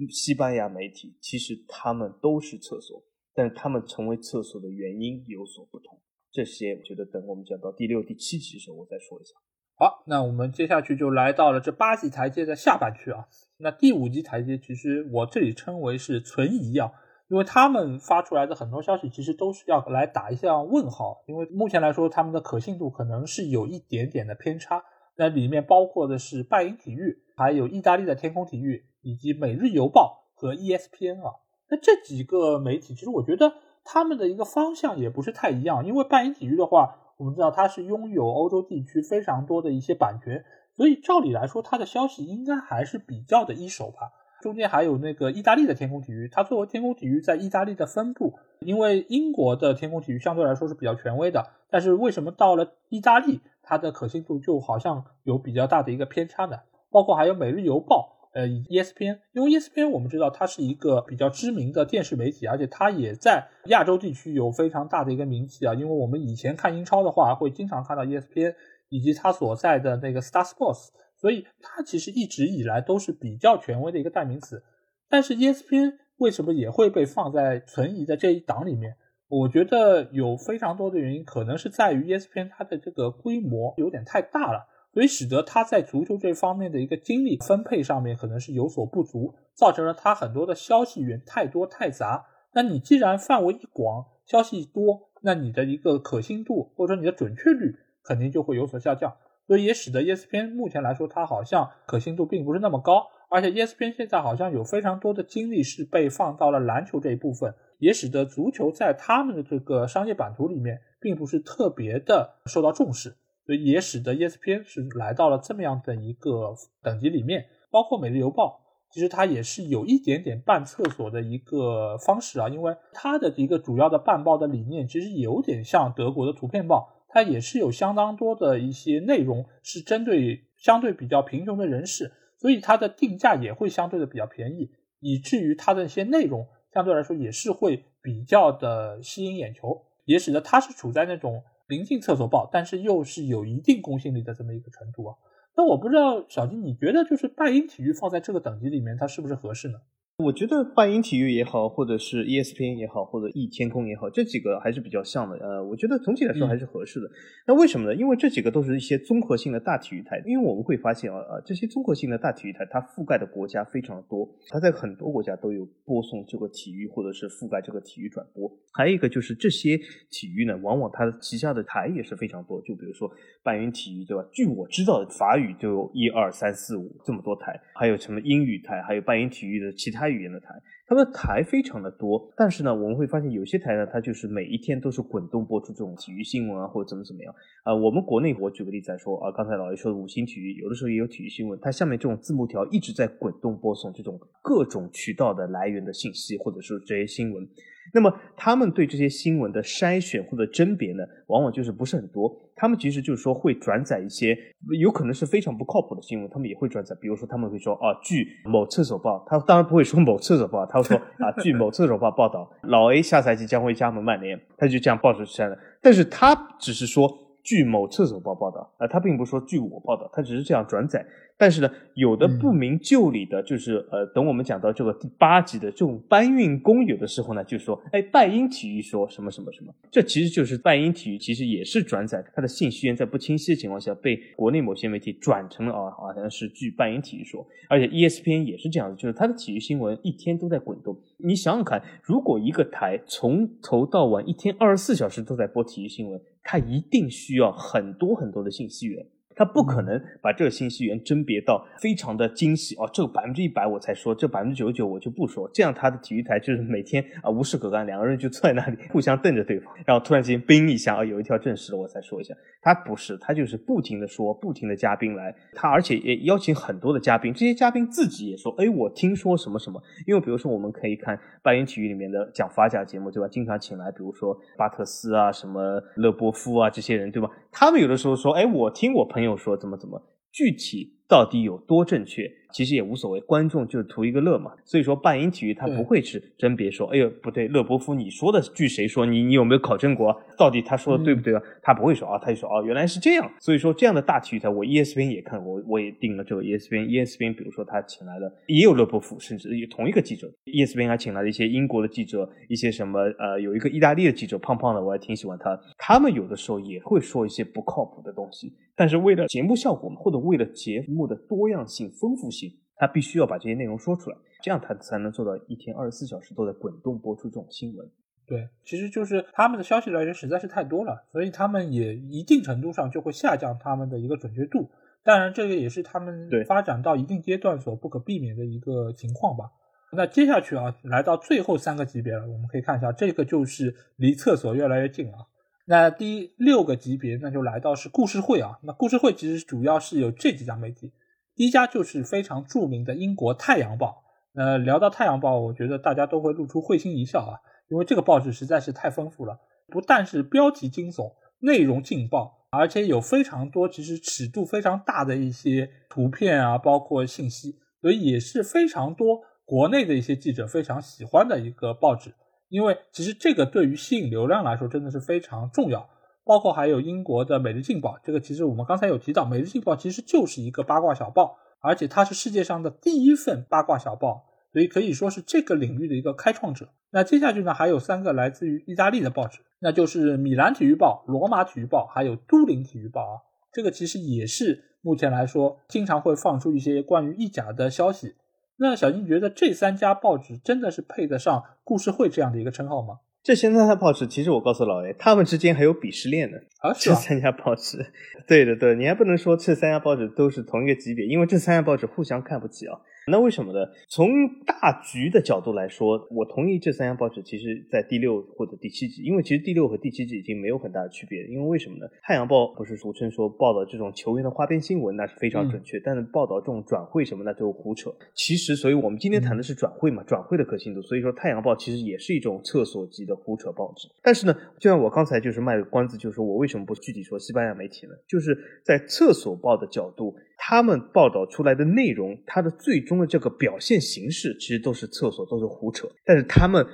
[SPEAKER 2] 西班牙媒体其实他们都是厕所，但是他们成为厕所的原因有所不同。这些我觉得等我们讲到第六、第七集的时候我再说一下。
[SPEAKER 1] 好，那我们接下去就来到了这八级台阶的下半区啊。那第五级台阶其实我这里称为是存疑啊，因为他们发出来的很多消息其实都是要来打一下问号，因为目前来说他们的可信度可能是有一点点的偏差。那里面包括的是拜仁体育，还有意大利的天空体育。以及《每日邮报》和 ESPN 啊，那这几个媒体，其实我觉得他们的一个方向也不是太一样。因为《半影体育》的话，我们知道它是拥有欧洲地区非常多的一些版权，所以照理来说，它的消息应该还是比较的一手吧。中间还有那个意大利的天空体育，它作为天空体育在意大利的分部，因为英国的天空体育相对来说是比较权威的，但是为什么到了意大利，它的可信度就好像有比较大的一个偏差呢？包括还有《每日邮报》。呃，ESPN，因为 ESPN 我们知道它是一个比较知名的电视媒体，而且它也在亚洲地区有非常大的一个名气啊。因为我们以前看英超的话，会经常看到 ESPN 以及它所在的那个 Star Sports，所以它其实一直以来都是比较权威的一个代名词。但是 ESPN 为什么也会被放在存疑的这一档里面？我觉得有非常多的原因，可能是在于 ESPN 它的这个规模有点太大了。所以使得他在足球这方面的一个精力分配上面可能是有所不足，造成了他很多的消息源太多太杂。那你既然范围一广，消息多，那你的一个可信度或者说你的准确率肯定就会有所下降。所以也使得 ESPN 目前来说，它好像可信度并不是那么高。而且 ESPN 现在好像有非常多的精力是被放到了篮球这一部分，也使得足球在他们的这个商业版图里面并不是特别的受到重视。所以也使得 ESPN 是来到了这么样的一个等级里面，包括《每日邮报》，其实它也是有一点点半厕所的一个方式啊，因为它的一个主要的办报的理念其实有点像德国的图片报，它也是有相当多的一些内容是针对相对比较贫穷的人士，所以它的定价也会相对的比较便宜，以至于它的一些内容相对来说也是会比较的吸引眼球，也使得它是处在那种。临近厕所爆，但是又是有一定公信力的这么一个程度啊。那我不知道小金，你觉得就是拜因体育放在这个等级里面，它是不是合适呢？
[SPEAKER 2] 我觉得半音体育也好，或者是 ESPN 也好，或者 E 天空也好，这几个还是比较像的。呃，我觉得总体来说还是合适的。那为什么呢？因为这几个都是一些综合性的大体育台。因为我们会发现啊啊，这些综合性的大体育台，它覆盖的国家非常多，它在很多国家都有播送这个体育，或者是覆盖这个体育转播。还有一个就是这些体育呢，往往它旗下的台也是非常多。就比如说半音体育，对吧？据我知道，法语就有一二三四五这么多台，还有什么英语台，还有半音体育的其他。语音的台。他们台非常的多，但是呢，我们会发现有些台呢，它就是每一天都是滚动播出这种体育新闻啊，或者怎么怎么样啊。我们国内，我举个例子来说啊，刚才老爷说的五星体育，有的时候也有体育新闻，它下面这种字幕条一直在滚动播送这种各种渠道的来源的信息，或者是这些新闻。那么他们对这些新闻的筛选或者甄别呢，往往就是不是很多。他们其实就是说会转载一些有可能是非常不靠谱的新闻，他们也会转载。比如说他们会说啊，据某厕所报，他当然不会说某厕所报，他。说啊，据某次手报报道，老 A 下赛季将会加盟曼联，他就这样报出去了。但是他只是说。据某厕所报报道，啊，他并不是说据我报道，他只是这样转载。但是呢，有的不明就里的，就是呃，等我们讲到这个第八集的这种搬运工，有的时候呢就说，哎，半因体育说什么什么什么，这其实就是半因体育，其实也是转载，他的信息源在不清晰的情况下，被国内某些媒体转成了啊好像是据半因体育说，而且 ESPN 也是这样，就是他的体育新闻一天都在滚动。你想想看，如果一个台从头到晚一天二十四小时都在播体育新闻。它一定需要很多很多的信息源。他不可能把这个信息源甄别到非常的精细哦，这百分之一百我才说，这百分之九十九我就不说。这样他的体育台就是每天啊无事可干，两个人就坐在那里互相瞪着对方，然后突然间“冰一下，啊有一条证实了，我才说一下，他不是，他就是不停的说，不停的嘉宾来，他而且也邀请很多的嘉宾，这些嘉宾自己也说，哎，我听说什么什么，因为比如说我们可以看《拜仁体育》里面的讲法甲节目对吧？经常请来，比如说巴特斯啊、什么勒波夫啊这些人对吧？他们有的时候说，哎，我听我朋友。有说怎么怎么具体。到底有多正确？其实也无所谓，观众就是图一个乐嘛。所以说，半音体育他不会是真别说，哎呦不对，勒波夫你说的据谁说？你你有没有考证过？到底他说的对不对？啊？他不会说啊，他就说啊，原来是这样。所以说，这样的大体育台，我 ESPN 也看，我我也订了这个 ESPN。ESPN 比如说他请来了也有勒波夫，甚至有同一个记者。ESPN 还请来了一些英国的记者，一些什么呃，有一个意大利的记者，胖胖的，我还挺喜欢他。他们有的时候也会说一些不靠谱的东西，但是为了节目效果嘛，或者为了节。目。的多样性、丰富性，他必须要把这些内容说出来，这样他才能做到一天二十四小时都在滚动播出这种新闻。
[SPEAKER 1] 对，其实就是他们的消息来源实在是太多了，所以他们也一定程度上就会下降他们的一个准确度。当然，这个也是他们发展到一定阶段所不可避免的一个情况吧。那接下去啊，来到最后三个级别了，我们可以看一下，这个就是离厕所越来越近了。那第六个级别，那就来到是故事会啊。那故事会其实主要是有这几家媒体。第一家就是非常著名的英国《太阳报》。呃，聊到《太阳报》，我觉得大家都会露出会心一笑啊，因为这个报纸实在是太丰富了，不但是标题惊悚，内容劲爆，而且有非常多其实尺度非常大的一些图片啊，包括信息，所以也是非常多国内的一些记者非常喜欢的一个报纸，因为其实这个对于吸引流量来说真的是非常重要。包括还有英国的《每日镜报》，这个其实我们刚才有提到，《每日镜报》其实就是一个八卦小报，而且它是世界上的第一份八卦小报，所以可以说是这个领域的一个开创者。那接下去呢，还有三个来自于意大利的报纸，那就是米兰体育报、罗马体育报，还有都灵体育报啊。这个其实也是目前来说经常会放出一些关于意甲的消息。那小金觉得这三家报纸真的是配得上“故事会”这样的一个称号吗？
[SPEAKER 2] 这三家报纸，其实我告诉老 A，他们之间还有鄙视链呢。啊，是这三家报纸，对的，对，你还不能说这三家报纸都是同一个级别，因为这三家报纸互相看不起啊。那为什么呢？从大局的角度来说，我同意这三家报纸其实，在第六或者第七集，因为其实第六和第七集已经没有很大的区别。因为为什么呢？太阳报不是俗称说报道这种球员的花边新闻那是非常准确，但是报道这种转会什么那就胡扯。其实，所以我们今天谈的是转会嘛，转会的可信度。所以说，太阳报其实也是一种厕所级的胡扯报纸。但是呢，就像我刚才就是卖个关子，就是说我为什么不具体说西班牙媒体呢？就是在厕所报的角度。他们报道出来的内容，它的最终的这个表现形式，其实都是厕所，都是胡扯。但是他们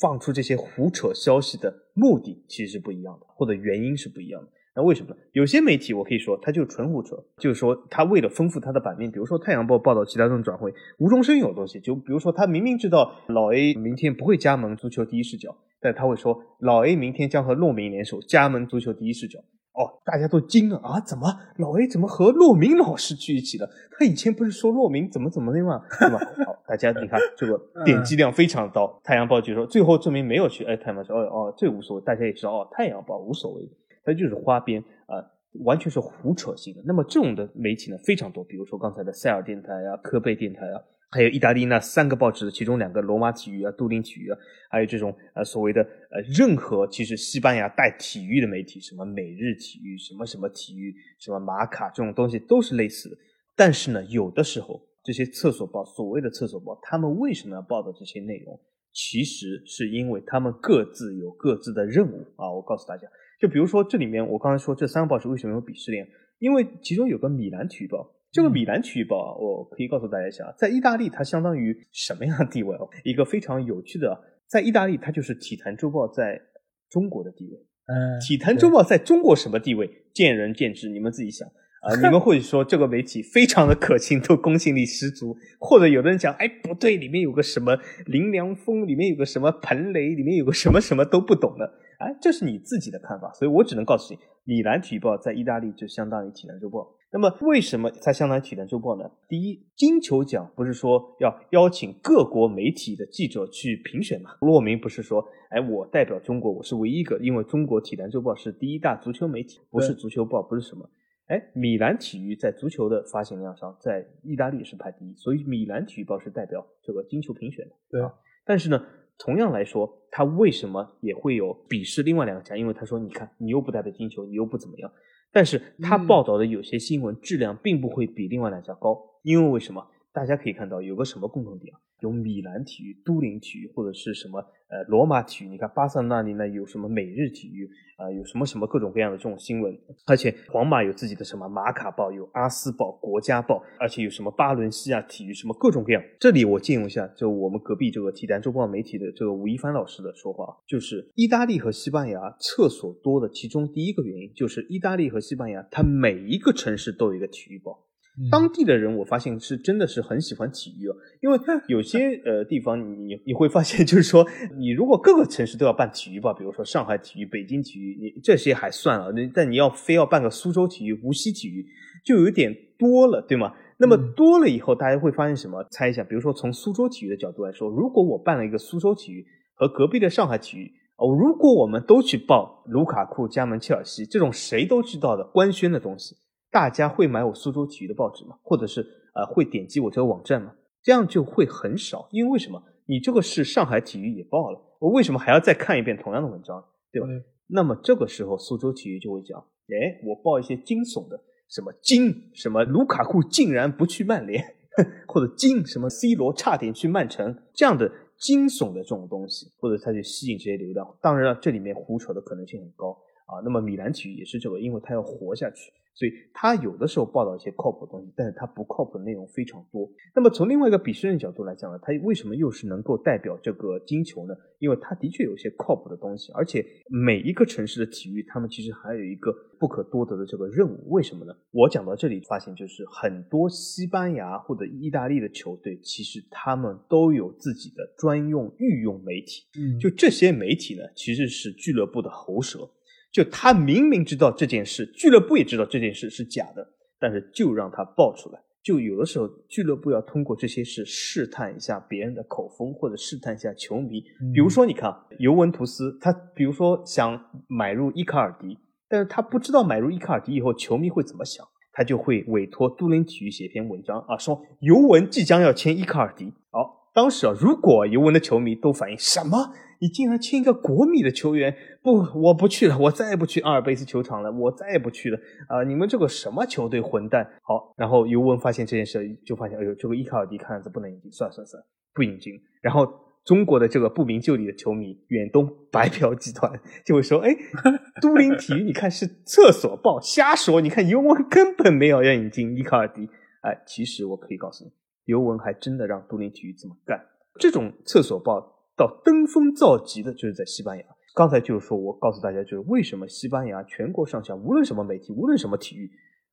[SPEAKER 2] 放出这些胡扯消息的目的，其实是不一样的，或者原因是不一样的。那为什么呢？有些媒体我可以说，它就是纯胡扯，就是说他为了丰富他的版面，比如说《太阳报》报道其他这种转会无中生有的东西，就比如说他明明知道老 A 明天不会加盟足球第一视角，但他会说老 A 明天将和洛明联手加盟足球第一视角。哦，大家都惊了啊！怎么老 A 怎么和洛明老师聚一起了？他以前不是说洛明怎么怎么的吗？对吧？好，大家你看这个点击量非常高。太阳报就说最后证明没有去，哎，他们说哦哦，这无所谓，大家也知道哦，太阳报无所谓，他就是花边啊，完全是胡扯性的。那么这种的媒体呢非常多，比如说刚才的塞尔电台啊、科贝电台啊。还有意大利那三个报纸，其中两个罗马体育啊，杜林体育啊，还有这种呃所谓的呃任何其实西班牙带体育的媒体，什么每日体育，什么什么体育，什么马卡这种东西都是类似的。但是呢，有的时候这些厕所报，所谓的厕所报，他们为什么要报的这些内容，其实是因为他们各自有各自的任务啊。我告诉大家，就比如说这里面我刚才说这三个报纸为什么有鄙视链，因为其中有个米兰体育报。这个米兰体育报啊，我可以告诉大家一下，在意大利它相当于什么样的地位？一个非常有趣的，在意大利它就是《体坛周报》在中国的地位。嗯，《体坛周报》在中国什么地位，见仁见智，你们自己想啊。你们或许说这个媒体非常的可信，都公信力十足；或者有的人讲，哎不对，里面有个什么林良锋，里面有个什么彭雷，里面有个什么什么都不懂的。哎，这是你自己的看法，所以我只能告诉你，米兰体育报在意大利就相当于《体坛周报》。那么为什么在《香港体坛周报》呢？第一，金球奖不是说要邀请各国媒体的记者去评选吗？罗明不是说，哎，我代表中国，我是唯一一个，因为中国《体坛周报》是第一大足球媒体，不是足球报，不是什么。哎，《米兰体育》在足球的发行量上，在意大利是排第一，所以《米兰体育报》是代表这个金球评选的。
[SPEAKER 1] 对啊，
[SPEAKER 2] 但是呢，同样来说，他为什么也会有鄙视另外两个家？因为他说，你看，你又不代表金球，你又不怎么样。但是他报道的有些新闻质量并不会比另外两家高，因为为什么？大家可以看到有个什么共同点啊？有米兰体育、都灵体育或者是什么？呃，罗马体育，你看巴萨那里呢有什么每日体育，啊，有什么什么各种各样的这种新闻，而且皇马有自己的什么马卡报，有阿斯报、国家报，而且有什么巴伦西亚体育什么各种各样这里我借用一下，就我们隔壁这个《体坛周报》媒体的这个吴一帆老师的说话，就是意大利和西班牙厕所多的其中第一个原因，就是意大利和西班牙，它每一个城市都有一个体育报。当地的人，我发现是真的是很喜欢体育啊，因为有些 呃地方，你你会发现，就是说，你如果各个城市都要办体育报，比如说上海体育、北京体育，你这些还算了，但你要非要办个苏州体育、无锡体育，就有点多了，对吗？那么多了以后，大家会发现什么？猜一下，比如说从苏州体育的角度来说，如果我办了一个苏州体育和隔壁的上海体育，哦，如果我们都去报卢卡库加盟切尔西这种谁都知道的官宣的东西。大家会买我苏州体育的报纸吗？或者是呃会点击我这个网站吗？这样就会很少，因为为什么？你这个是上海体育也报了，我为什么还要再看一遍同样的文章，对吧？那么这个时候苏州体育就会讲，哎，我报一些惊悚的，什么惊什么卢卡库竟然不去曼联，或者惊什么 C 罗差点去曼城这样的惊悚的这种东西，或者他就吸引这些流量。当然了，这里面胡扯的可能性很高啊。那么米兰体育也是这个，因为他要活下去。所以他有的时候报道一些靠谱的东西，但是他不靠谱的内容非常多。那么从另外一个鄙视链角度来讲呢，他为什么又是能够代表这个金球呢？因为他的确有些靠谱的东西，而且每一个城市的体育，他们其实还有一个不可多得的这个任务。为什么呢？我讲到这里发现，就是很多西班牙或者意大利的球队，其实他们都有自己的专用御用媒体，就这些媒体呢，其实是俱乐部的喉舌。就他明明知道这件事，俱乐部也知道这件事是假的，但是就让他爆出来。就有的时候，俱乐部要通过这些事试探一下别人的口风，或者试探一下球迷。比如说，你看尤文图斯，他比如说想买入伊卡尔迪，但是他不知道买入伊卡尔迪以后球迷会怎么想，他就会委托都灵体育写篇文章啊，说尤文即将要签伊卡尔迪。好。当时啊，如果尤文的球迷都反应什么？你竟然签一个国米的球员？不，我不去了，我再也不去阿尔卑斯球场了，我再也不去了。啊，你们这个什么球队混蛋？好，然后尤文发现这件事，就发现哎呦，这个伊卡尔迪看样子不能引进，算算算，不引进。然后中国的这个不明就里的球迷，远东白嫖集团就会说：哎，都灵体育，你看是厕所报瞎说，你看尤文根本没有要引进伊卡尔迪。哎，其实我可以告诉你。尤文还真的让都灵体育这么干，这种厕所报到登峰造极的就是在西班牙。刚才就是说，我告诉大家就是为什么西班牙全国上下无论什么媒体，无论什么体育，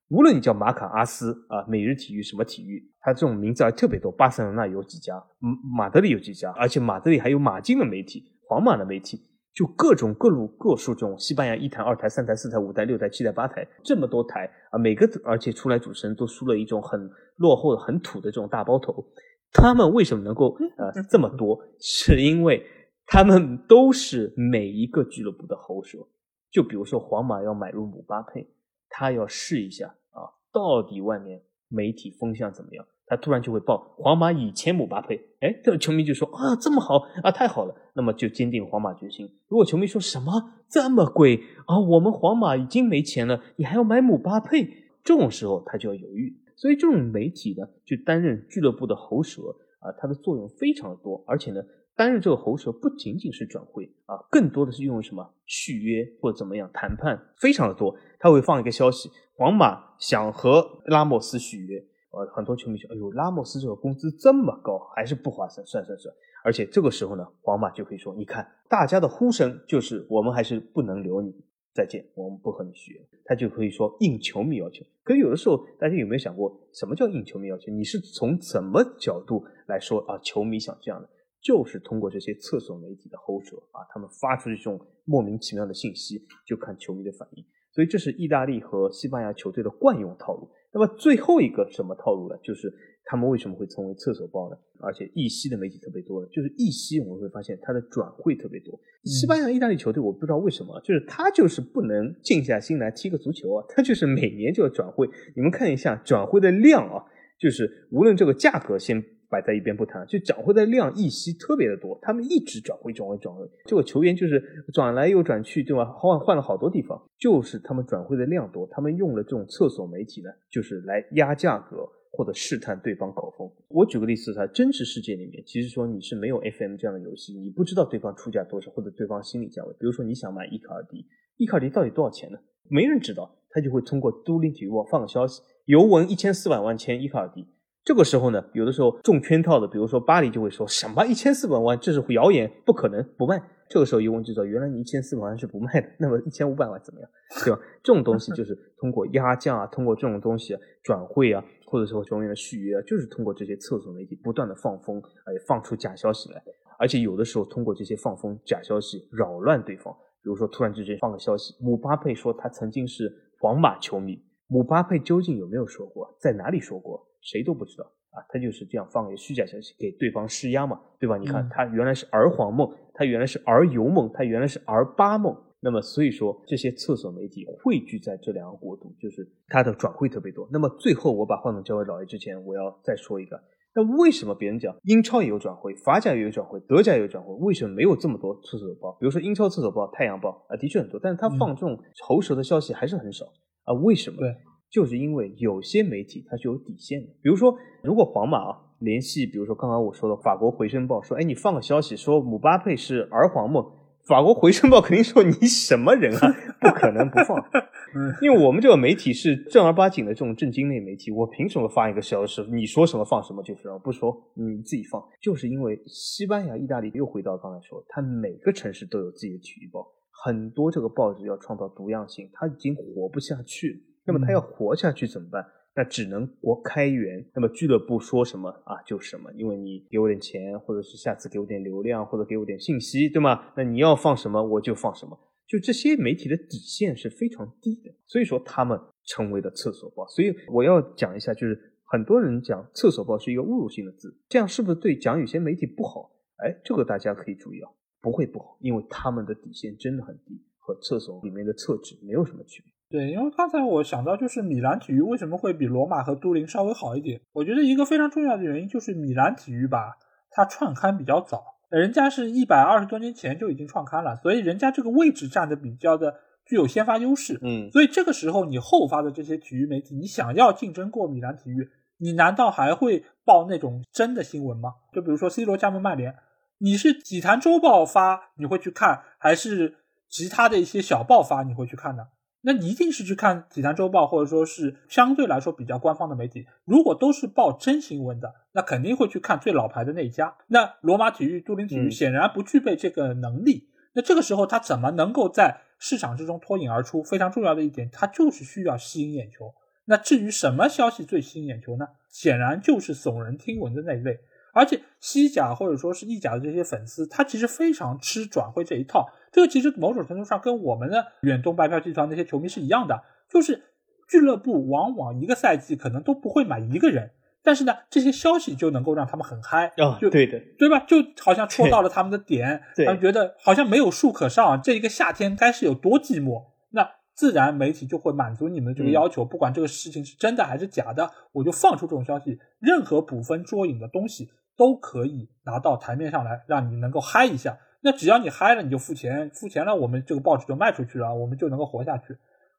[SPEAKER 2] 无论你叫马卡、阿斯啊、每日体育什么体育，它这种名字还特别多。巴塞罗那有几家，马德里有几家，而且马德里还有马竞的媒体、皇马的媒体。就各种各路各数种，西班牙一台、二台、三台、四台、五台、六台、七台、八台，这么多台啊！每个而且出来主持人都梳了一种很落后的、很土的这种大包头。他们为什么能够呃这么多？是因为他们都是每一个俱乐部的喉舌。就比如说皇马要买入姆巴佩，他要试一下啊，到底外面媒体风向怎么样。他突然就会报皇马以前姆巴佩，哎，这个球迷就说啊，这么好啊，太好了，那么就坚定皇马决心。如果球迷说什么这么贵啊，我们皇马已经没钱了，你还要买姆巴佩？这种时候他就要犹豫。所以这种媒体呢，就担任俱乐部的喉舌啊，它的作用非常的多。而且呢，担任这个喉舌不仅仅是转会啊，更多的是用于什么续约或怎么样谈判，非常的多。他会放一个消息：皇马想和拉莫斯续约。呃，很多球迷说，哎呦，拉莫斯这个工资这么高，还是不划算。算算算，而且这个时候呢，皇马就可以说，你看大家的呼声，就是我们还是不能留你，再见，我们不和你续约。他就可以说应球迷要求。可有的时候，大家有没有想过，什么叫应球迷要求？你是从怎么角度来说啊？球迷想这样的，就是通过这些厕所媒体的喉舌啊，他们发出这种莫名其妙的信息，就看球迷的反应。所以这是意大利和西班牙球队的惯用套路。那么最后一个什么套路呢？就是他们为什么会成为厕所包呢？而且意西的媒体特别多呢，就是意西我们会发现它的转会特别多。西班牙、意大利球队，我不知道为什么，就是他就是不能静下心来踢个足球啊，他就是每年就要转会。你们看一下转会的量啊，就是无论这个价格先。摆在一边不谈，就转会的量一息特别的多，他们一直转会转会转会，这个球员就是转来又转去，对吧？好像换了好多地方，就是他们转会的量多，他们用了这种厕所媒体呢，就是来压价格或者试探对方口风。我举个例子，在真实世界里面，其实说你是没有 FM 这样的游戏，你不知道对方出价多少或者对方心理价位。比如说你想买伊卡尔迪，伊卡尔迪到底多少钱呢？没人知道，他就会通过独体育播放消息，尤文一千四百万签伊卡尔迪。这个时候呢，有的时候中圈套的，比如说巴黎就会说什么一千四百万，这是谣言，不可能不卖。这个时候一问就知道，原来你一千四百万是不卖，的，那么一千五百万怎么样，对吧？这种东西就是通过压价啊，通过这种东西转会啊，或者说球员的续约啊，就是通过这些厕所媒体不断的放风，哎，放出假消息来，而且有的时候通过这些放风假消息扰乱对方，比如说突然之间放个消息，姆巴佩说他曾经是皇马球迷，姆巴佩究竟有没有说过，在哪里说过？谁都不知道啊，他就是这样放一个虚假消息给对方施压嘛，对吧？你看他原来是儿皇梦，他原来是儿游梦，他原来是儿八梦。那么所以说，这些厕所媒体汇聚在这两个国度，就是他的转会特别多。那么最后我把话筒交给老爷之前，我要再说一个。那为什么别人讲英超也有转会，法甲也有转会，德甲也有转会，为什么没有这么多厕所报？比如说英超厕所报《太阳报》啊，的确很多，但是他放这种喉舌的消息还是很少啊？为什么？就是因为有些媒体它是有底线的，比如说，如果皇马啊联系，比如说刚刚我说的法国《回声报》，说，哎，你放个消息说姆巴佩是儿皇梦，法国《回声报》肯定说你什么人啊？不可能不放，因为我们这个媒体是正儿八经的这种正经类媒体，我凭什么发一个消息？你说什么放什么就是了，不说你自己放。就是因为西班牙、意大利又回到刚才说，它每个城市都有自己的体育报，很多这个报纸要创造独样性，它已经活不下去了。那么他要活下去怎么办？那只能国开源。那么俱乐部说什么啊就什么，因为你给我点钱，或者是下次给我点流量，或者给我点信息，对吗？那你要放什么我就放什么。就这些媒体的底线是非常低的，所以说他们成为了厕所报。所以我要讲一下，就是很多人讲“厕所报”是一个侮辱性的字，这样是不是对讲有些媒体不好？哎，这个大家可以注意啊，不会不好，因为他们的底线真的很低，和厕所里面的厕纸没有什么区别。
[SPEAKER 1] 对，因为刚才我想到就是米兰体育为什么会比罗马和都灵稍微好一点？我觉得一个非常重要的原因就是米兰体育吧，它创刊比较早，人家是一百二十多年前就已经创刊了，所以人家这个位置占的比较的具有先发优势。嗯，所以这个时候你后发的这些体育媒体，你想要竞争过米兰体育，你难道还会报那种真的新闻吗？就比如说 C 罗加盟曼联，你是体坛周报发你会去看，还是其他的一些小报发你会去看呢？那一定是去看《体坛周报》，或者说是相对来说比较官方的媒体。如果都是报真新闻的，那肯定会去看最老牌的那一家。那罗马体育、都灵体育显然不具备这个能力。那这个时候，他怎么能够在市场之中脱颖而出？非常重要的一点，他就是需要吸引眼球。那至于什么消息最吸引眼球呢？显然就是耸人听闻的那一类。而且，西甲或者说是意甲的这些粉丝，他其实非常吃转会这一套。这个其实某种程度上跟我们的远东白票集团那些球迷是一样的，就是俱乐部往往一个赛季可能都不会买一个人，但是呢，这些消息就能够让他们很嗨，
[SPEAKER 2] 就对的，
[SPEAKER 1] 对吧？就好像戳到了他们的点，他们觉得好像没有树可上，这一个夏天该是有多寂寞。那自然媒体就会满足你们这个要求，不管这个事情是真的还是假的，我就放出这种消息，任何捕风捉影的东西都可以拿到台面上来，让你能够嗨一下。那只要你嗨了，你就付钱，付钱了，我们这个报纸就卖出去了，我们就能够活下去。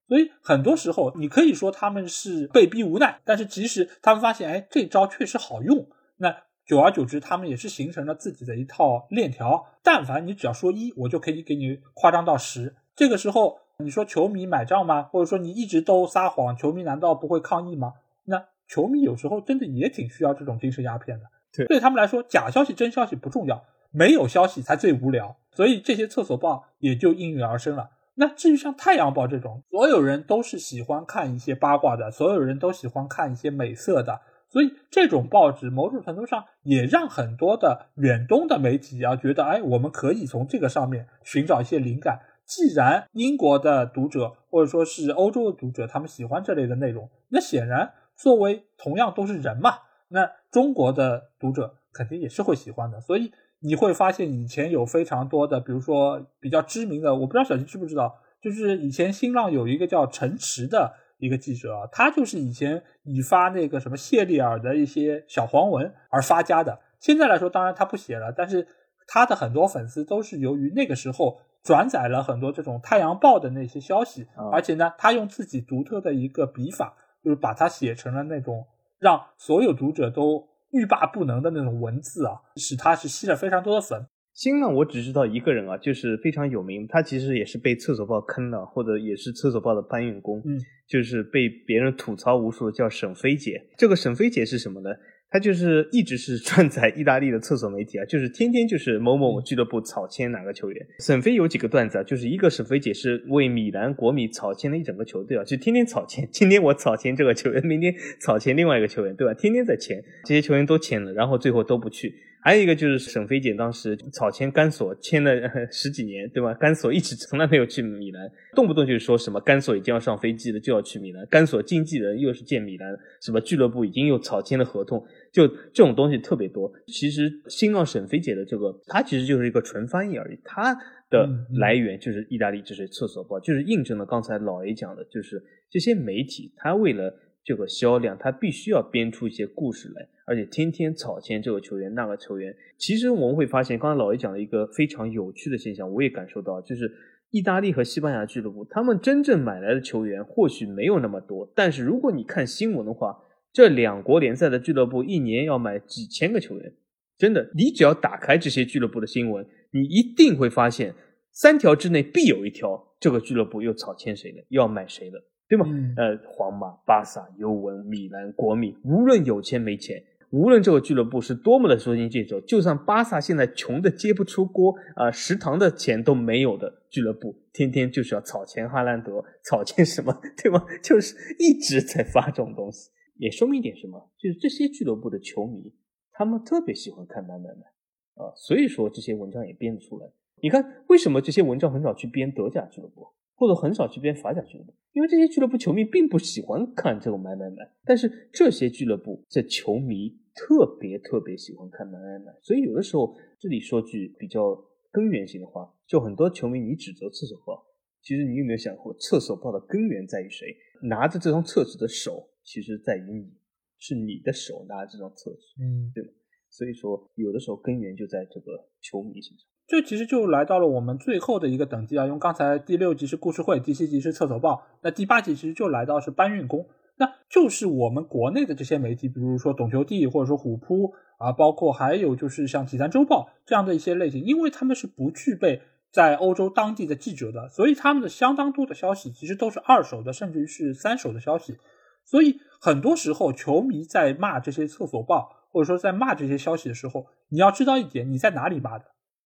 [SPEAKER 1] 所以很多时候，你可以说他们是被逼无奈，但是其实他们发现，哎，这招确实好用。那久而久之，他们也是形成了自己的一套链条。但凡你只要说一，我就可以给你夸张到十。这个时候，你说球迷买账吗？或者说你一直都撒谎，球迷难道不会抗议吗？那球迷有时候真的也挺需要这种精神鸦片的。
[SPEAKER 2] 对，
[SPEAKER 1] 对他们来说，假消息、真消息不重要。没有消息才最无聊，所以这些厕所报也就应运而生了。那至于像《太阳报》这种，所有人都是喜欢看一些八卦的，所有人都喜欢看一些美色的，所以这种报纸某种程度上也让很多的远东的媒体啊觉得，哎，我们可以从这个上面寻找一些灵感。既然英国的读者或者说是欧洲的读者他们喜欢这类的内容，那显然作为同样都是人嘛，那中国的读者肯定也是会喜欢的，所以。你会发现，以前有非常多的，比如说比较知名的，我不知道小齐知不知道，就是以前新浪有一个叫陈池的一个记者，他就是以前以发那个什么谢丽尔的一些小黄文而发家的。现在来说，当然他不写了，但是他的很多粉丝都是由于那个时候转载了很多这种《太阳报》的那些消息，而且呢，他用自己独特的一个笔法，就是把它写成了那种让所有读者都。欲罢不能的那种文字啊，使他是吸了非常多的粉。
[SPEAKER 2] 星呢，我只知道一个人啊，就是非常有名，他其实也是被厕所报坑了，或者也是厕所报的搬运工，嗯，就是被别人吐槽无数的叫沈飞姐。这个沈飞姐是什么呢？他就是一直是转载意大利的厕所媒体啊，就是天天就是某某俱乐部草签哪个球员。沈飞有几个段子啊，就是一个沈飞姐是为米兰、国米草签了一整个球队啊，就天天草签，今天我草签这个球员，明天草签另外一个球员，对吧？天天在签，这些球员都签了，然后最后都不去。还有一个就是沈飞姐当时草签甘索签了 十几年，对吧？甘索一直从来没有去米兰，动不动就是说什么甘索已经要上飞机了，就要去米兰。甘索经纪人又是见米兰什么俱乐部已经有草签的合同，就这种东西特别多。其实新浪沈飞姐的这个，她其实就是一个纯翻译而已，她的来源就是意大利就是厕所报，就是印证了刚才老 A 讲的，就是这些媒体他为了。这个销量，他必须要编出一些故事来，而且天天草签这个球员，那个球员。其实我们会发现，刚才老爷讲了一个非常有趣的现象，我也感受到，就是意大利和西班牙俱乐部，他们真正买来的球员或许没有那么多，但是如果你看新闻的话，这两国联赛的俱乐部一年要买几千个球员，真的，你只要打开这些俱乐部的新闻，你一定会发现，三条之内必有一条，这个俱乐部又草签谁了，要买谁了。对吗？呃，皇马、巴萨、尤文、米兰、国米，无论有钱没钱，无论这个俱乐部是多么的捉襟见肘，就算巴萨现在穷的揭不出锅啊，食堂的钱都没有的俱乐部，天天就是要炒钱哈兰德，炒钱什么，对吗？就是一直在发这种东西，也说明一点什么，就是这些俱乐部的球迷，他们特别喜欢看男男男，啊，所以说这些文章也编得出来。你看，为什么这些文章很少去编德甲俱乐部？或者很少去编法甲俱乐部，因为这些俱乐部球迷并不喜欢看这种买买买。但是这些俱乐部这球迷特别特别喜欢看买买买，所以有的时候这里说句比较根源性的话，就很多球迷你指责厕所报，其实你有没有想过厕所报的根源在于谁？拿着这张厕纸的手，其实在于你，是你的手拿着这张厕纸，嗯，对所以说有的时候根源就在这个球迷身上。
[SPEAKER 1] 这其实就来到了我们最后的一个等级啊！因为刚才第六集是故事会，第七集是厕所报，那第八集其实就来到是搬运工。那就是我们国内的这些媒体，比如说懂球帝，或者说虎扑啊，包括还有就是像济南周报这样的一些类型，因为他们是不具备在欧洲当地的记者的，所以他们的相当多的消息其实都是二手的，甚至于是三手的消息。所以很多时候球迷在骂这些厕所报，或者说在骂这些消息的时候，你要知道一点，你在哪里骂的？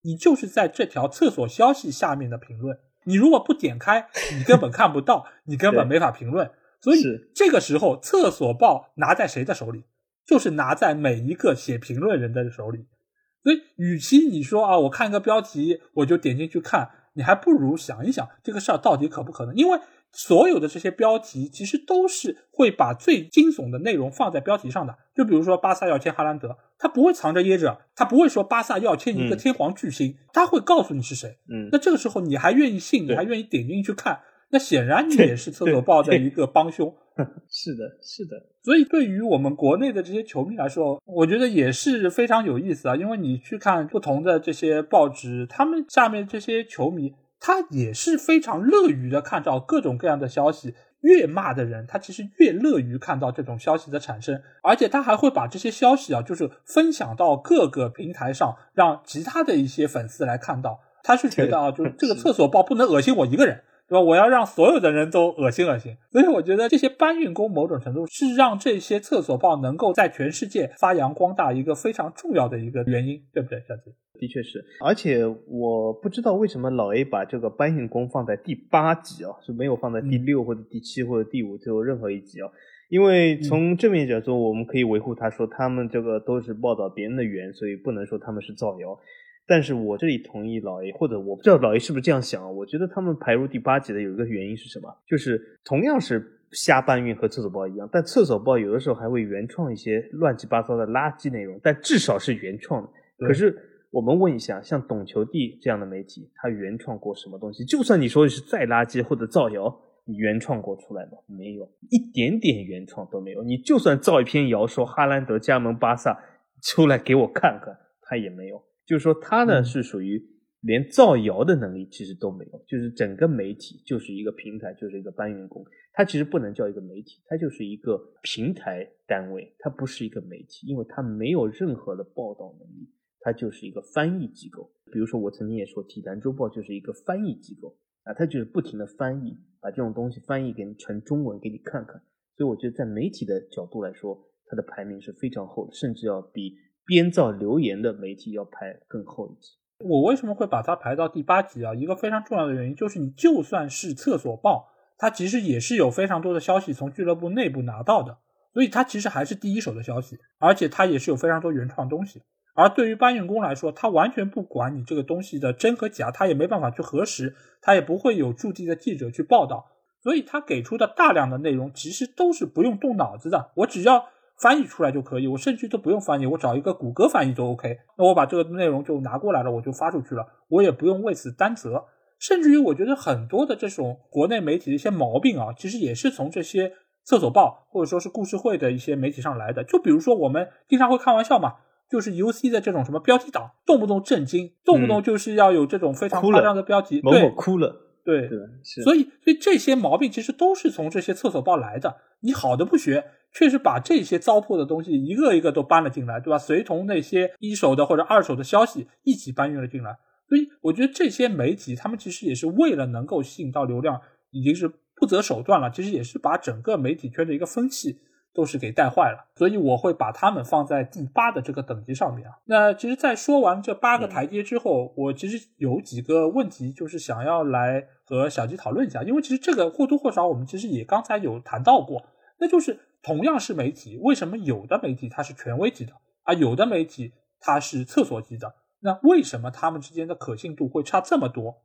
[SPEAKER 1] 你就是在这条厕所消息下面的评论，你如果不点开，你根本看不到，你根本没法评论。所以这个时候，厕所报拿在谁的手里，就是拿在每一个写评论人的手里。所以，与其你说啊，我看一个标题我就点进去看，你还不如想一想这个事儿到底可不可能。因为所有的这些标题其实都是会把最惊悚的内容放在标题上的。就比如说巴萨要签哈兰德。他不会藏着掖着，他不会说巴萨要签一个天皇巨星，他会告诉你是谁。嗯，那这个时候你还愿意信，你还愿意点进去看，那显然你也是厕所报的一个帮凶。
[SPEAKER 2] 是的，是的。
[SPEAKER 1] 所以对于我们国内的这些球迷来说，我觉得也是非常有意思啊，因为你去看不同的这些报纸，他们下面这些球迷他也是非常乐于的看到各种各样的消息。越骂的人，他其实越乐于看到这种消息的产生，而且他还会把这些消息啊，就是分享到各个平台上，让其他的一些粉丝来看到。他是觉得啊，就是这个厕所爆不能恶心我一个人。对吧？我要让所有的人都恶心恶心，所以我觉得这些搬运工某种程度是让这些厕所报能够在全世界发扬光大一个非常重要的一个原因，对不对？小姐？
[SPEAKER 2] 的确是，而且我不知道为什么老 A 把这个搬运工放在第八集啊，是没有放在第六或者第七或者第五最后任何一集啊，因为从正面角度，我们可以维护他说他们这个都是报道别人的缘，所以不能说他们是造谣。但是我这里同意老 A，或者我不知道老 A 是不是这样想。啊？我觉得他们排入第八集的有一个原因是什么？就是同样是瞎搬运和厕所包一样，但厕所包有的时候还会原创一些乱七八糟的垃圾内容，但至少是原创的。可是我们问一下，像懂球帝这样的媒体，他原创过什么东西？就算你说的是再垃圾或者造谣，你原创过出来吗？没有，一点点原创都没有。你就算造一篇谣说哈兰德加盟巴萨，出来给我看看，他也没有。就是说，它呢是属于连造谣的能力其实都没有，就是整个媒体就是一个平台，就是一个搬运工。它其实不能叫一个媒体，它就是一个平台单位，它不是一个媒体，因为它没有任何的报道能力，它就是一个翻译机构。比如说，我曾经也说，《体坛周报》就是一个翻译机构啊，它就是不停的翻译，把这种东西翻译给你成中文给你看看。所以，我觉得在媒体的角度来说，它的排名是非常厚的，甚至要比。编造留言的媒体要排更后一
[SPEAKER 1] 级。我为什么会把它排到第八级啊？一个非常重要的原因就是，你就算是厕所报，它其实也是有非常多的消息从俱乐部内部拿到的，所以它其实还是第一手的消息，而且它也是有非常多原创东西。而对于搬运工来说，他完全不管你这个东西的真和假，他也没办法去核实，他也不会有驻地的记者去报道，所以他给出的大量的内容其实都是不用动脑子的。我只要。翻译出来就可以，我甚至都不用翻译，我找一个谷歌翻译都 OK。那我把这个内容就拿过来了，我就发出去了，我也不用为此担责。甚至于，我觉得很多的这种国内媒体的一些毛病啊，其实也是从这些厕所报或者说是故事会的一些媒体上来的。就比如说我们经常会开玩笑嘛，就是 UC 的这种什么标题党，动不动震惊，动不动就是要有这种非常夸张的标题，
[SPEAKER 2] 对，哭了。
[SPEAKER 1] 对，
[SPEAKER 2] 所
[SPEAKER 1] 以所以这些毛病其实都是从这些厕所报来的。你好的不学，确实把这些糟粕的东西一个一个都搬了进来，对吧？随同那些一手的或者二手的消息一起搬运了进来。所以我觉得这些媒体他们其实也是为了能够吸引到流量，已经是不择手段了。其实也是把整个媒体圈的一个风气都是给带坏了，所以我会把他们放在第八的这个等级上面啊。那其实，在说完这八个台阶之后，我其实有几个问题，就是想要来和小吉讨论一下，因为其实这个或多或少我们其实也刚才有谈到过，那就是同样是媒体，为什么有的媒体它是权威级的，啊，有的媒体它是厕所级的？那为什么他们之间的可信度会差这么多？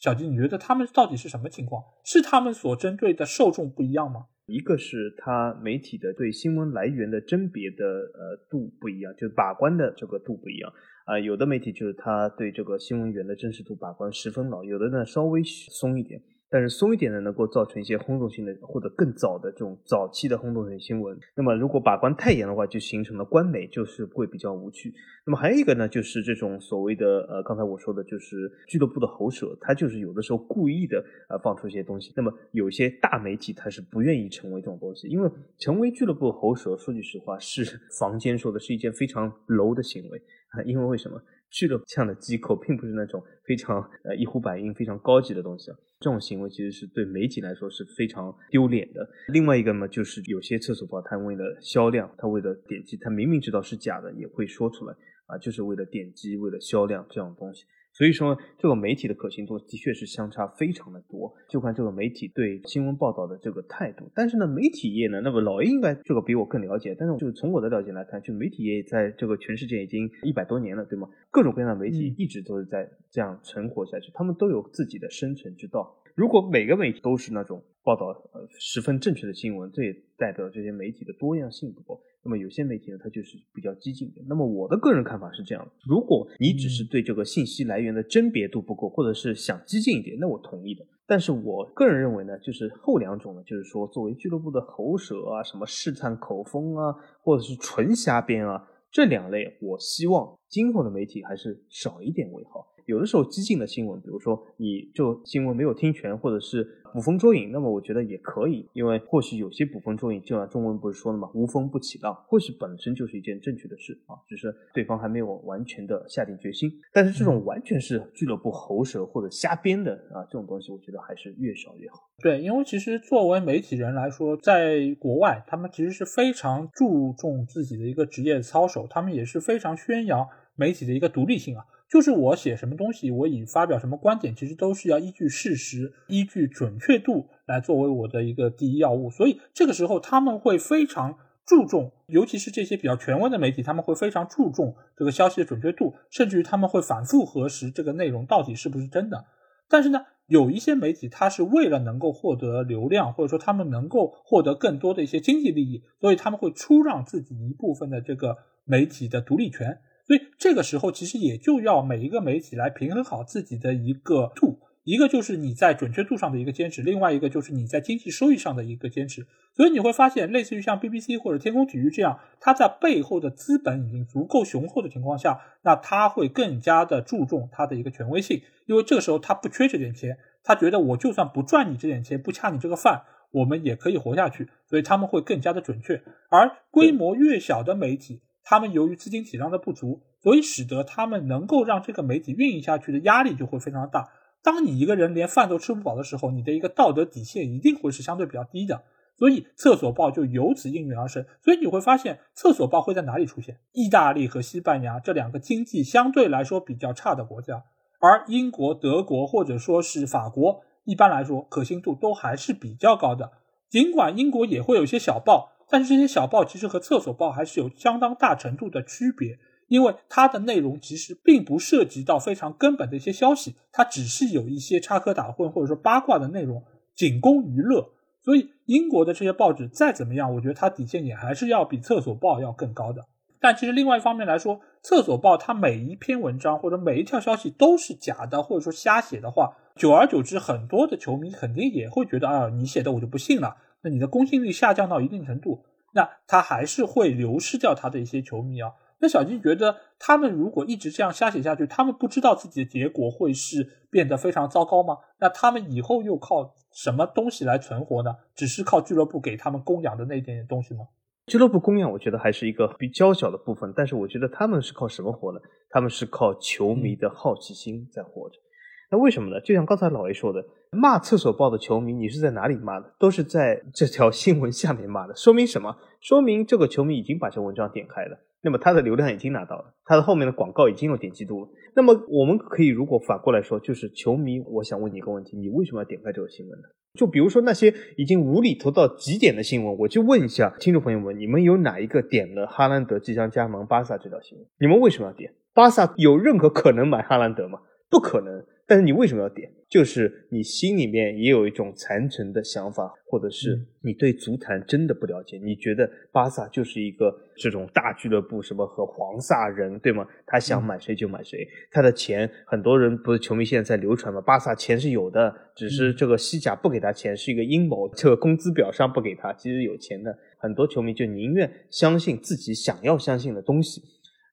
[SPEAKER 1] 小吉，你觉得他们到底是什么情况？是他们所针对的受众不一样吗？
[SPEAKER 2] 一个是它媒体的对新闻来源的甄别的呃度不一样，就是把关的这个度不一样啊。有的媒体就是它对这个新闻源的真实度把关十分牢，有的呢稍微松一点。但是松一点的，能够造成一些轰动性的或者更早的这种早期的轰动性新闻。那么，如果把关太严的话，就形成了官媒，就是会比较无趣。那么，还有一个呢，就是这种所谓的呃，刚才我说的，就是俱乐部的喉舌，他就是有的时候故意的呃放出一些东西。那么，有些大媒体他是不愿意成为这种东西，因为成为俱乐部喉舌，说句实话，是 坊间说的是一件非常 low 的行为啊，因为为什么？去了这样的机构，并不是那种非常呃一呼百应、非常高级的东西这种行为其实是对媒体来说是非常丢脸的。另外一个呢，就是有些厕所报，他为了销量，他为了点击，他明明知道是假的，也会说出来啊，就是为了点击，为了销量这种东西。所以说，这个媒体的可信度的确是相差非常的多，就看这个媒体对新闻报道的这个态度。但是呢，媒体业呢，那么老 A 应该这个比我更了解。但是，就从我的了解来看，就媒体业在这个全世界已经一百多年了，对吗？各种各样的媒体一直都是在这样存活下去，他们都有自己的生存之道。如果每个媒体都是那种，报道呃十分正确的新闻，这也代表这些媒体的多样性不够。那么有些媒体呢，它就是比较激进的。那么我的个人看法是这样的：如果你只是对这个信息来源的甄别度不够，或者是想激进一点，那我同意的。但是我个人认为呢，就是后两种呢，就是说作为俱乐部的喉舌啊，什么试探口风啊，或者是纯瞎编啊，这两类，我希望今后的媒体还是少一点为好。有的时候激进的新闻，比如说你就新闻没有听全，或者是捕风捉影，那么我觉得也可以，因为或许有些捕风捉影，就像中文不是说了吗？无风不起浪，或许本身就是一件正确的事啊，只是对方还没有完全的下定决心。但是这种完全是俱乐部喉舌或者瞎编的啊，这种东西我觉得还是越少越好。
[SPEAKER 1] 对，因为其实作为媒体人来说，在国外他们其实是非常注重自己的一个职业操守，他们也是非常宣扬媒体的一个独立性啊。就是我写什么东西，我以发表什么观点，其实都是要依据事实、依据准确度来作为我的一个第一要务。所以这个时候，他们会非常注重，尤其是这些比较权威的媒体，他们会非常注重这个消息的准确度，甚至于他们会反复核实这个内容到底是不是真的。但是呢，有一些媒体，它是为了能够获得流量，或者说他们能够获得更多的一些经济利益，所以他们会出让自己一部分的这个媒体的独立权。所以这个时候，其实也就要每一个媒体来平衡好自己的一个度，一个就是你在准确度上的一个坚持，另外一个就是你在经济收益上的一个坚持。所以你会发现，类似于像 BBC 或者天空体育这样，它在背后的资本已经足够雄厚的情况下，那它会更加的注重它的一个权威性，因为这个时候他不缺这点钱，他觉得我就算不赚你这点钱，不掐你这个饭，我们也可以活下去。所以他们会更加的准确。而规模越小的媒体。他们由于资金体量的不足，所以使得他们能够让这个媒体运营下去的压力就会非常大。当你一个人连饭都吃不饱的时候，你的一个道德底线一定会是相对比较低的。所以，厕所报就由此应运而生。所以你会发现，厕所报会在哪里出现？意大利和西班牙这两个经济相对来说比较差的国家，而英国、德国或者说是法国，一般来说可信度都还是比较高的。尽管英国也会有一些小报。但是这些小报其实和厕所报还是有相当大程度的区别，因为它的内容其实并不涉及到非常根本的一些消息，它只是有一些插科打诨或者说八卦的内容，仅供娱乐。所以英国的这些报纸再怎么样，我觉得它底线也还是要比厕所报要更高的。但其实另外一方面来说，厕所报它每一篇文章或者每一条消息都是假的或者说瞎写的话，久而久之，很多的球迷肯定也会觉得啊，你写的我就不信了。你的公信力下降到一定程度，那他还是会流失掉他的一些球迷啊。那小金觉得，他们如果一直这样瞎写下去，他们不知道自己的结果会是变得非常糟糕吗？那他们以后又靠什么东西来存活呢？只是靠俱乐部给他们供养的那一点点东西吗？
[SPEAKER 2] 俱乐部供养，我觉得还是一个比较小的部分。但是我觉得他们是靠什么活呢？他们是靠球迷的好奇心在活着。那为什么呢？就像刚才老 a 说的。骂厕所报的球迷，你是在哪里骂的？都是在这条新闻下面骂的，说明什么？说明这个球迷已经把这文章点开了，那么他的流量已经拿到了，他的后面的广告已经有点击度了。那么我们可以，如果反过来说，就是球迷，我想问你一个问题：你为什么要点开这个新闻呢？就比如说那些已经无厘头到极点的新闻，我就问一下听众朋友们：你们有哪一个点了哈兰德即将加盟巴萨这条新闻？你们为什么要点？巴萨有任何可能买哈兰德吗？不可能。但是你为什么要点？就是你心里面也有一种残存的想法，或者是你对足坛真的不了解？你觉得巴萨就是一个这种大俱乐部，什么和黄萨人对吗？他想买谁就买谁，他的钱很多人不是球迷现在在流传嘛？巴萨钱是有的，只是这个西甲不给他钱是一个阴谋，这个工资表上不给他，其实有钱的很多球迷就宁愿相信自己想要相信的东西。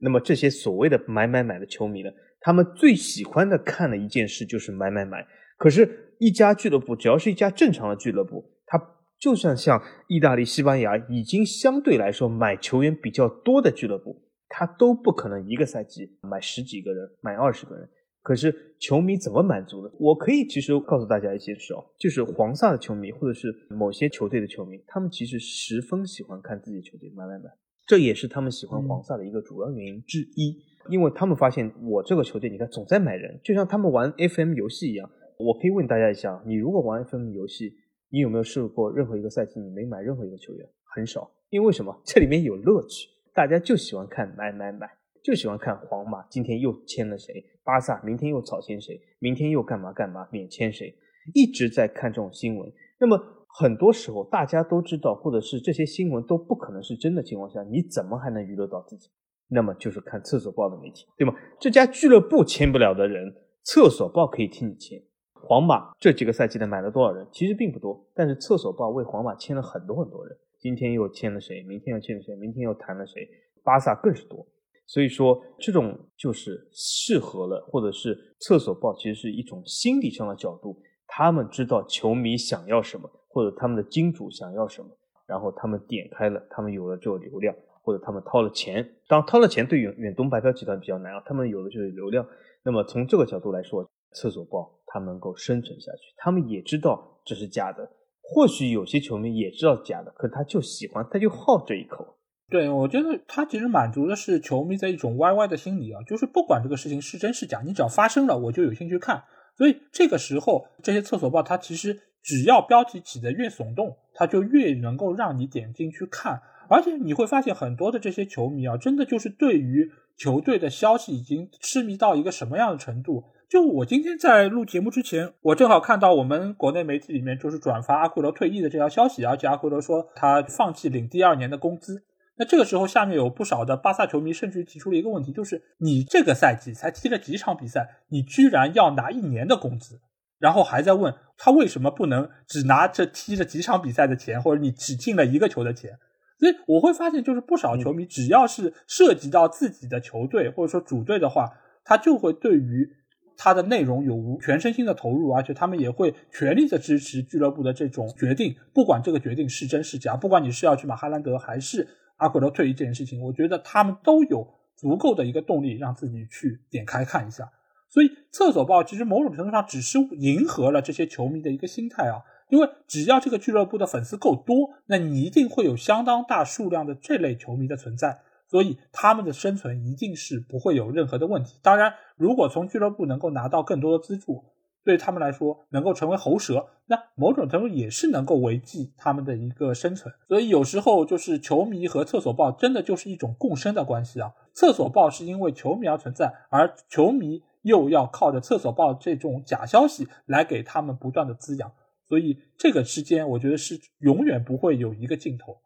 [SPEAKER 2] 那么这些所谓的买买买的球迷呢？他们最喜欢的看的一件事就是买买买。可是，一家俱乐部，只要是一家正常的俱乐部，它就像像意大利、西班牙已经相对来说买球员比较多的俱乐部，它都不可能一个赛季买十几个人、买二十个人。可是，球迷怎么满足呢？我可以其实告诉大家一件事哦，就是黄萨的球迷，或者是某些球队的球迷，他们其实十分喜欢看自己球队买买买，这也是他们喜欢黄萨的一个主要原因之一。因为他们发现我这个球队，你看总在买人，就像他们玩 FM 游戏一样。我可以问大家一下，你如果玩 FM 游戏，你有没有试过任何一个赛季你没买任何一个球员？很少，因为什么？这里面有乐趣，大家就喜欢看买买买，就喜欢看皇马今天又签了谁，巴萨明天又草签谁，明天又干嘛干嘛免签谁，一直在看这种新闻。那么很多时候大家都知道，或者是这些新闻都不可能是真的情况下，你怎么还能娱乐到自己？那么就是看《厕所报》的媒体，对吗？这家俱乐部签不了的人，《厕所报》可以替你签。皇马这几个赛季的买了多少人？其实并不多，但是《厕所报》为皇马签了很多很多人。今天又签了谁？明天又签了谁？明天又谈了谁？巴萨更是多。所以说，这种就是适合了，或者是《厕所报》其实是一种心理上的角度，他们知道球迷想要什么，或者他们的金主想要什么，然后他们点开了，他们有了这个流量。或者他们掏了钱，当掏了钱对远远东白嫖集团比较难啊，他们有的就是流量。那么从这个角度来说，厕所报它能够生存下去，他们也知道这是假的。或许有些球迷也知道假的，可他就喜欢，他就好这一口。
[SPEAKER 1] 对，我觉得他其实满足的是球迷的一种 YY 的心理啊，就是不管这个事情是真是假，你只要发生了，我就有兴趣看。所以这个时候，这些厕所报它其实只要标题起的越耸动，它就越能够让你点进去看。而且你会发现很多的这些球迷啊，真的就是对于球队的消息已经痴迷到一个什么样的程度？就我今天在录节目之前，我正好看到我们国内媒体里面就是转发阿奎罗退役的这条消息，而且阿奎罗说他放弃领第二年的工资。那这个时候下面有不少的巴萨球迷甚至提出了一个问题，就是你这个赛季才踢了几场比赛，你居然要拿一年的工资，然后还在问他为什么不能只拿这踢了几场比赛的钱，或者你只进了一个球的钱。所以我会发现，就是不少球迷，只要是涉及到自己的球队或者说主队的话，他就会对于他的内容有无全身心的投入，而且他们也会全力的支持俱乐部的这种决定，不管这个决定是真是假，不管你是要去买哈兰德还是阿奎罗退役这件事情，我觉得他们都有足够的一个动力让自己去点开看一下。所以厕所报其实某种程度上只是迎合了这些球迷的一个心态啊。因为只要这个俱乐部的粉丝够多，那你一定会有相当大数量的这类球迷的存在，所以他们的生存一定是不会有任何的问题。当然，如果从俱乐部能够拿到更多的资助，对他们来说能够成为喉舌，那某种程度也是能够维系他们的一个生存。所以有时候就是球迷和厕所报真的就是一种共生的关系啊。厕所报是因为球迷而存在，而球迷又要靠着厕所报这种假消息来给他们不断的滋养。所以这个之间，我觉得是永远不会有一个尽头。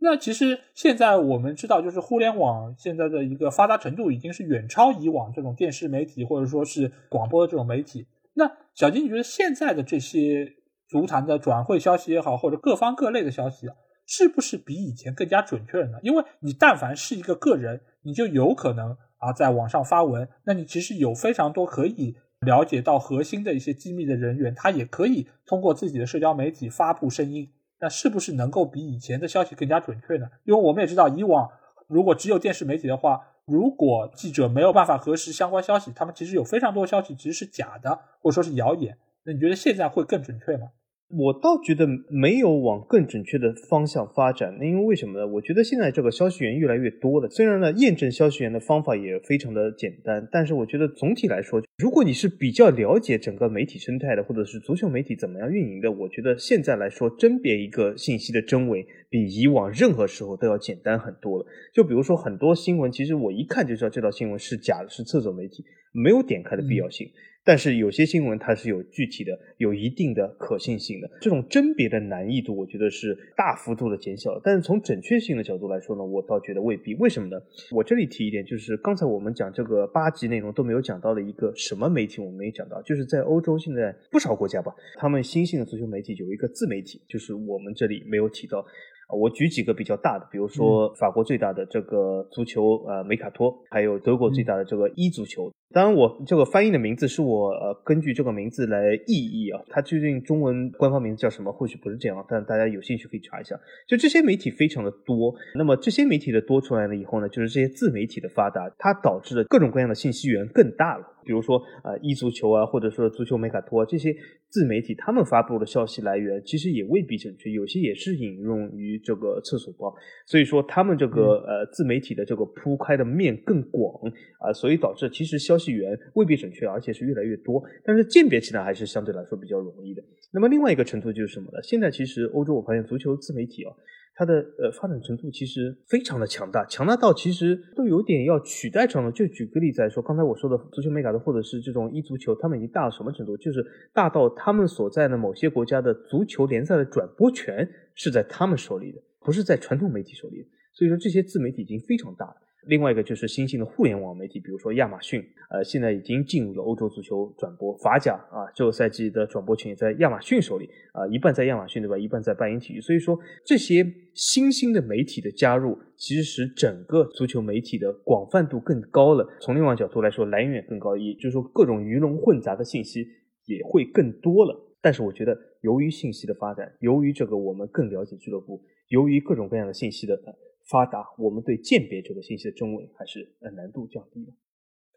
[SPEAKER 1] 那其实现在我们知道，就是互联网现在的一个发达程度，已经是远超以往这种电视媒体或者说是广播的这种媒体。那小金，你觉得现在的这些足坛的转会消息也好，或者各方各类的消息，是不是比以前更加准确了？呢？因为你但凡是一个个人，你就有可能啊在网上发文，那你其实有非常多可以。了解到核心的一些机密的人员，他也可以通过自己的社交媒体发布声音，那是不是能够比以前的消息更加准确呢？因为我们也知道，以往如果只有电视媒体的话，如果记者没有办法核实相关消息，他们其实有非常多消息其实是假的，或者说是谣言。那你觉得现在会更准确吗？
[SPEAKER 2] 我倒觉得没有往更准确的方向发展，因为为什么呢？我觉得现在这个消息源越来越多了，虽然呢验证消息源的方法也非常的简单，但是我觉得总体来说，如果你是比较了解整个媒体生态的，或者是足球媒体怎么样运营的，我觉得现在来说甄别一个信息的真伪，比以往任何时候都要简单很多了。就比如说很多新闻，其实我一看就知道这道新闻是假的，是厕所媒体，没有点开的必要性。但是有些新闻它是有具体的、有一定的可信性的，这种甄别的难易度，我觉得是大幅度的减小了。但是从准确性的角度来说呢，我倒觉得未必。为什么呢？我这里提一点，就是刚才我们讲这个八级内容都没有讲到的一个什么媒体，我们没讲到，就是在欧洲现在不少国家吧，他们新兴的足球媒体有一个自媒体，就是我们这里没有提到。我举几个比较大的，比如说法国最大的这个足球呃梅卡托，还有德国最大的这个一足球。当然，我这个翻译的名字是我根据这个名字来意译啊。它究竟中文官方名字叫什么？或许不是这样，但大家有兴趣可以查一下。就这些媒体非常的多，那么这些媒体的多出来了以后呢，就是这些自媒体的发达，它导致了各种各样的信息源更大了。比如说啊，一足球啊，或者说足球梅卡托这些自媒体，他们发布的消息来源其实也未必准确，有些也是引用于这个厕所报，所以说他们这个呃自媒体的这个铺开的面更广啊，所以导致其实消息源未必准确，而且是越来越多，但是鉴别起来还是相对来说比较容易的。那么另外一个程度就是什么呢？现在其实欧洲我发现足球自媒体啊。它的呃发展程度其实非常的强大，强大到其实都有点要取代传统。就举个例子来说，刚才我说的足球美体的，或者是这种一足球，他们已经大到什么程度？就是大到他们所在的某些国家的足球联赛的转播权是在他们手里的，不是在传统媒体手里所以说，这些自媒体已经非常大了。另外一个就是新兴的互联网媒体，比如说亚马逊，呃，现在已经进入了欧洲足球转播，法甲啊，这个赛季的转播权也在亚马逊手里，啊，一半在亚马逊对吧，一半在拜因体育。所以说这些新兴的媒体的加入，其实使整个足球媒体的广泛度更高了。从另外角度来说，来源更高，一就是说各种鱼龙混杂的信息也会更多了。但是我觉得，由于信息的发展，由于这个我们更了解俱乐部，由于各种各样的信息的。发达，我们对鉴别这个信息的真伪还是呃难度降低了。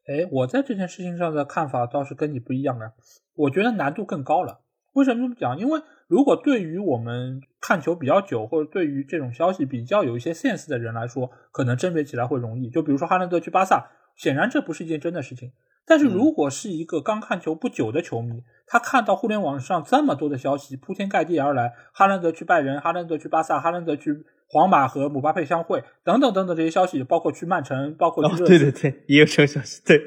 [SPEAKER 1] 哎，我在这件事情上的看法倒是跟你不一样呢。我觉得难度更高了。为什么这么讲？因为如果对于我们看球比较久，或者对于这种消息比较有一些 sense 的人来说，可能甄别起来会容易。就比如说哈兰德去巴萨，显然这不是一件真的事情。但是如果是一个刚看球不久的球迷，他看到互联网上这么多的消息铺天盖地而来，哈兰德去拜仁，哈兰德去巴萨，哈兰德去皇马和姆巴佩相会，等等等等这些消息，包括去曼城，包括
[SPEAKER 2] 哦，对对对，也有这个消息，对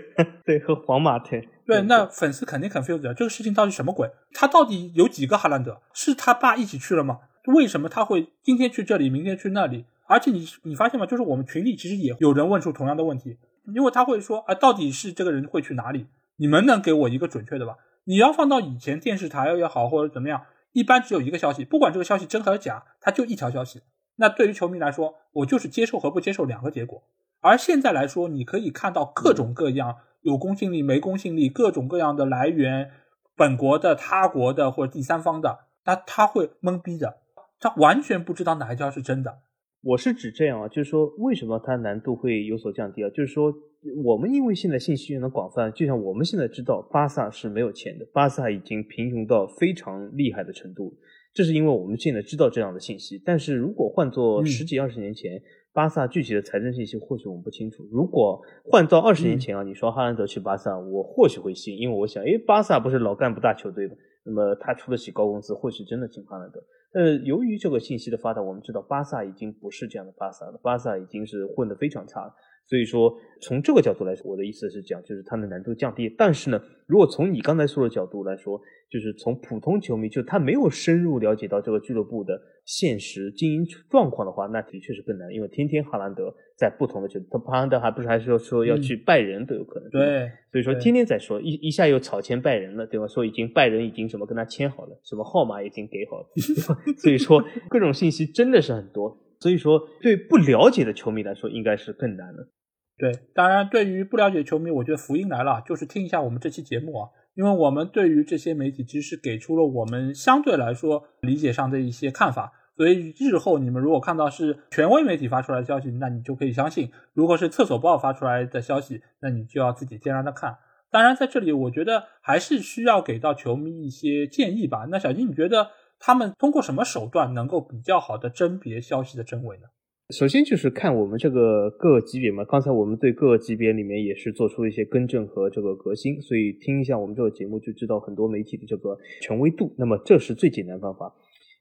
[SPEAKER 2] 对和皇马对，对，
[SPEAKER 1] 那粉丝肯定 c o n f u s e d 这个事情到底什么鬼？他到底有几个哈兰德？是他爸一起去了吗？为什么他会今天去这里，明天去那里？而且你你发现吗？就是我们群里其实也有人问出同样的问题。因为他会说啊，到底是这个人会去哪里？你们能给我一个准确的吧？你要放到以前电视台也好，或者怎么样，一般只有一个消息，不管这个消息真还是假，它就一条消息。那对于球迷来说，我就是接受和不接受两个结果。而现在来说，你可以看到各种各样有公信力没公信力，各种各样的来源，本国的、他国的或者第三方的，那他会懵逼的，他完全不知道哪一条是真的。
[SPEAKER 2] 我是指这样啊，就是说为什么它难度会有所降低啊？就是说我们因为现在信息源的广泛，就像我们现在知道巴萨是没有钱的，巴萨已经贫穷到非常厉害的程度。这是因为我们现在知道这样的信息。但是如果换做十几二十年前，巴萨具体的财政信息或许我们不清楚。如果换到二十年前啊，你说哈兰德去巴萨，我或许会信，因为我想，诶，巴萨不是老干部大球队吗？那么他出得起高工资，或许真的请哈兰德。呃，由于这个信息的发达，我们知道巴萨已经不是这样的巴萨了，巴萨已经是混得非常差。了。所以说，从这个角度来说，我的意思是讲，就是它的难度降低。但是呢，如果从你刚才说的角度来说，就是从普通球迷，就他没有深入了解到这个俱乐部的现实经营状况的话，那的确是更难。因为天天哈兰德在不同的球他哈兰德还不是还是说要去拜仁都有可能。对，所以说天天在说，一一下又草签拜仁了，对吧？说已经拜仁已经什么跟他签好了，什么号码已经给好了，所以说各种信息真的是很多。所以说，对不了解的球迷来说，应该是更难
[SPEAKER 1] 的。对，当然，对于不了解球迷，我觉得福音来了，就是听一下我们这期节目啊，因为我们对于这些媒体，其实是给出了我们相对来说理解上的一些看法，所以日后你们如果看到是权威媒体发出来的消息，那你就可以相信；如果是厕所报发出来的消息，那你就要自己掂量着看。当然，在这里，我觉得还是需要给到球迷一些建议吧。那小金，你觉得他们通过什么手段能够比较好的甄别消息的真伪呢？
[SPEAKER 2] 首先就是看我们这个各个级别嘛，刚才我们对各个级别里面也是做出了一些更正和这个革新，所以听一下我们这个节目就知道很多媒体的这个权威度。那么这是最简单方法。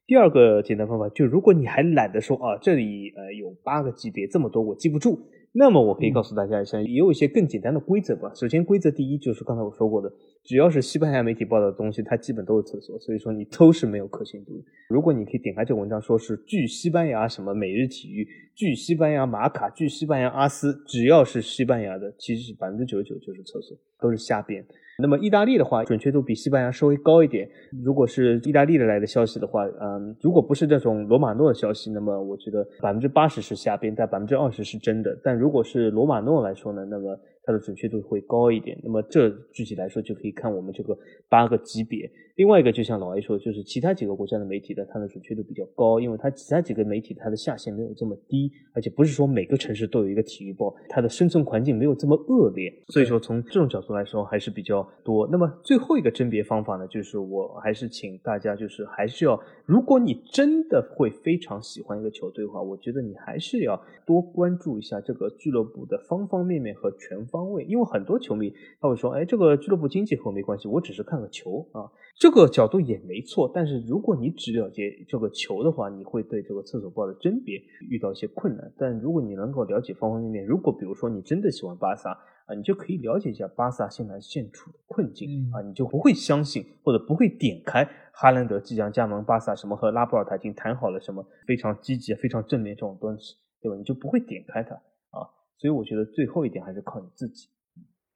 [SPEAKER 2] 第二个简单方法就如果你还懒得说啊，这里呃有八个级别这么多我记不住。那么我可以告诉大家一下，也有一些更简单的规则吧。首先，规则第一就是刚才我说过的，只要是西班牙媒体报道的东西，它基本都是厕所，所以说你都是没有可信度。如果你可以点开这个文章，说是据西班牙什么《每日体育》，据西班牙《马卡》，据西班牙《阿斯》，只要是西班牙的，其实百分之九十九就是厕所，都是瞎编。那么意大利的话，准确度比西班牙稍微高一点。如果是意大利的来的消息的话，嗯，如果不是这种罗马诺的消息，那么我觉得百分之八十是瞎编，但百分之二十是真的。但如果是罗马诺来说呢，那么它的准确度会高一点。那么这具体来说就可以看我们这个八个级别。另外一个就像老 A 说的，就是其他几个国家的媒体的它的准确度比较高，因为它其他几个媒体它的下限没有这么低，而且不是说每个城市都有一个体育报，它的生存环境没有这么恶劣，所以说从这种角度来说还是比较多。那么最后一个甄别方法呢，就是我还是请大家就是还是要，如果你真的会非常喜欢一个球队的话，我觉得你还是要多关注一下这个俱乐部的方方面面和全方位，因为很多球迷他会说，哎，这个俱乐部经济和我没关系，我只是看个球啊。这个角度也没错，但是如果你只了解这个球的话，你会对这个厕所报的甄别遇到一些困难。但如果你能够了解方方面面，如果比如说你真的喜欢巴萨啊，你就可以了解一下巴萨现在现处的困境啊，你就不会相信或者不会点开哈兰德即将加盟巴萨什么和拉波尔塔已经谈好了什么非常积极非常正面这种东西，对吧？你就不会点开它啊。所以我觉得最后一点还是靠你自己。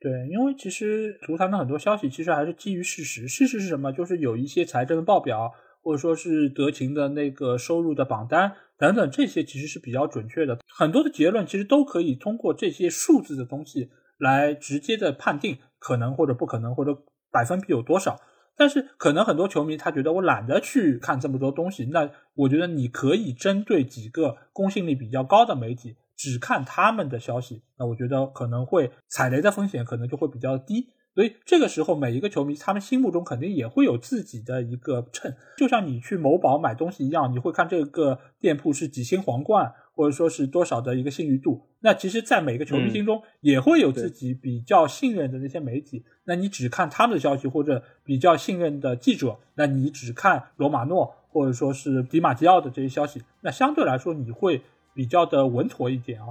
[SPEAKER 1] 对，因为其实足坛的很多消息其实还是基于事实。事实是什么？就是有一些财政的报表，或者说是德勤的那个收入的榜单等等，这些其实是比较准确的。很多的结论其实都可以通过这些数字的东西来直接的判定可能或者不可能或者百分比有多少。但是可能很多球迷他觉得我懒得去看这么多东西。那我觉得你可以针对几个公信力比较高的媒体。只看他们的消息，那我觉得可能会踩雷的风险可能就会比较低。所以这个时候，每一个球迷他们心目中肯定也会有自己的一个秤，就像你去某宝买东西一样，你会看这个店铺是几星皇冠，或者说是多少的一个信誉度。那其实，在每个球迷心中也会有自己比较信任的那些媒体。那你只看他们的消息，或者比较信任的记者，那你只看罗马诺或者说是迪马基奥的这些消息，那相对来说你会。比较的稳妥一点啊，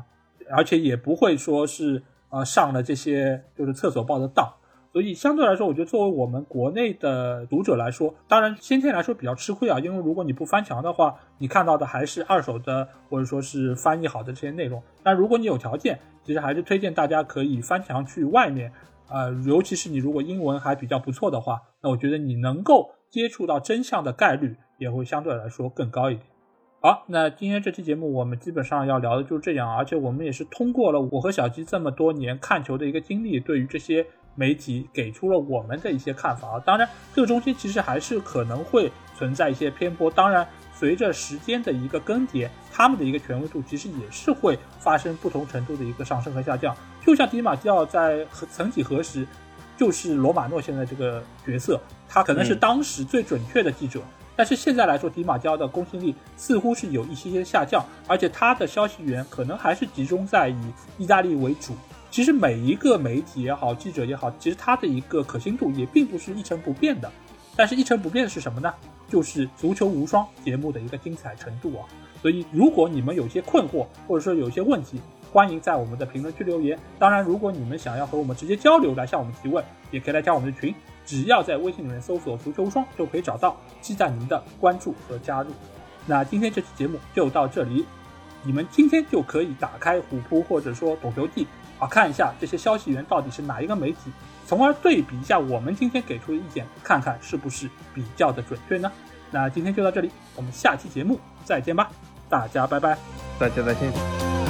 [SPEAKER 1] 而且也不会说是啊上了这些就是厕所报的当，所以相对来说，我觉得作为我们国内的读者来说，当然先天来说比较吃亏啊，因为如果你不翻墙的话，你看到的还是二手的或者说是翻译好的这些内容。但如果你有条件，其实还是推荐大家可以翻墙去外面，呃，尤其是你如果英文还比较不错的话，那我觉得你能够接触到真相的概率也会相对来说更高一点。好，那今天这期节目我们基本上要聊的就是这样，而且我们也是通过了我和小鸡这么多年看球的一个经历，对于这些媒体给出了我们的一些看法啊。当然，这个中心其实还是可能会存在一些偏颇，当然，随着时间的一个更迭，他们的一个权威度其实也是会发生不同程度的一个上升和下降。就像迪马基奥在曾几何时，就是罗马诺现在这个角色，他可能是当时最准确的记者。但是现在来说，迪马乔的公信力似乎是有一些些下降，而且他的消息源可能还是集中在以意大利为主。其实每一个媒体也好，记者也好，其实他的一个可信度也并不是一成不变的。但是，一成不变的是什么呢？就是《足球无双》节目的一个精彩程度啊！所以，如果你们有些困惑，或者说有些问题，欢迎在我们的评论区留言。当然，如果你们想要和我们直接交流，来向我们提问，也可以来加我们的群。只要在微信里面搜索“足球无双”，就可以找到。期待您的关注和加入。那今天这期节目就到这里，你们今天就可以打开虎扑或者说懂球帝，啊，看一下这些消息源到底是哪一个媒体，从而对比一下我们今天给出的意见，看看是不是比较的准确呢？那今天就到这里，我们下期节目再见吧，大家拜拜，大家再见。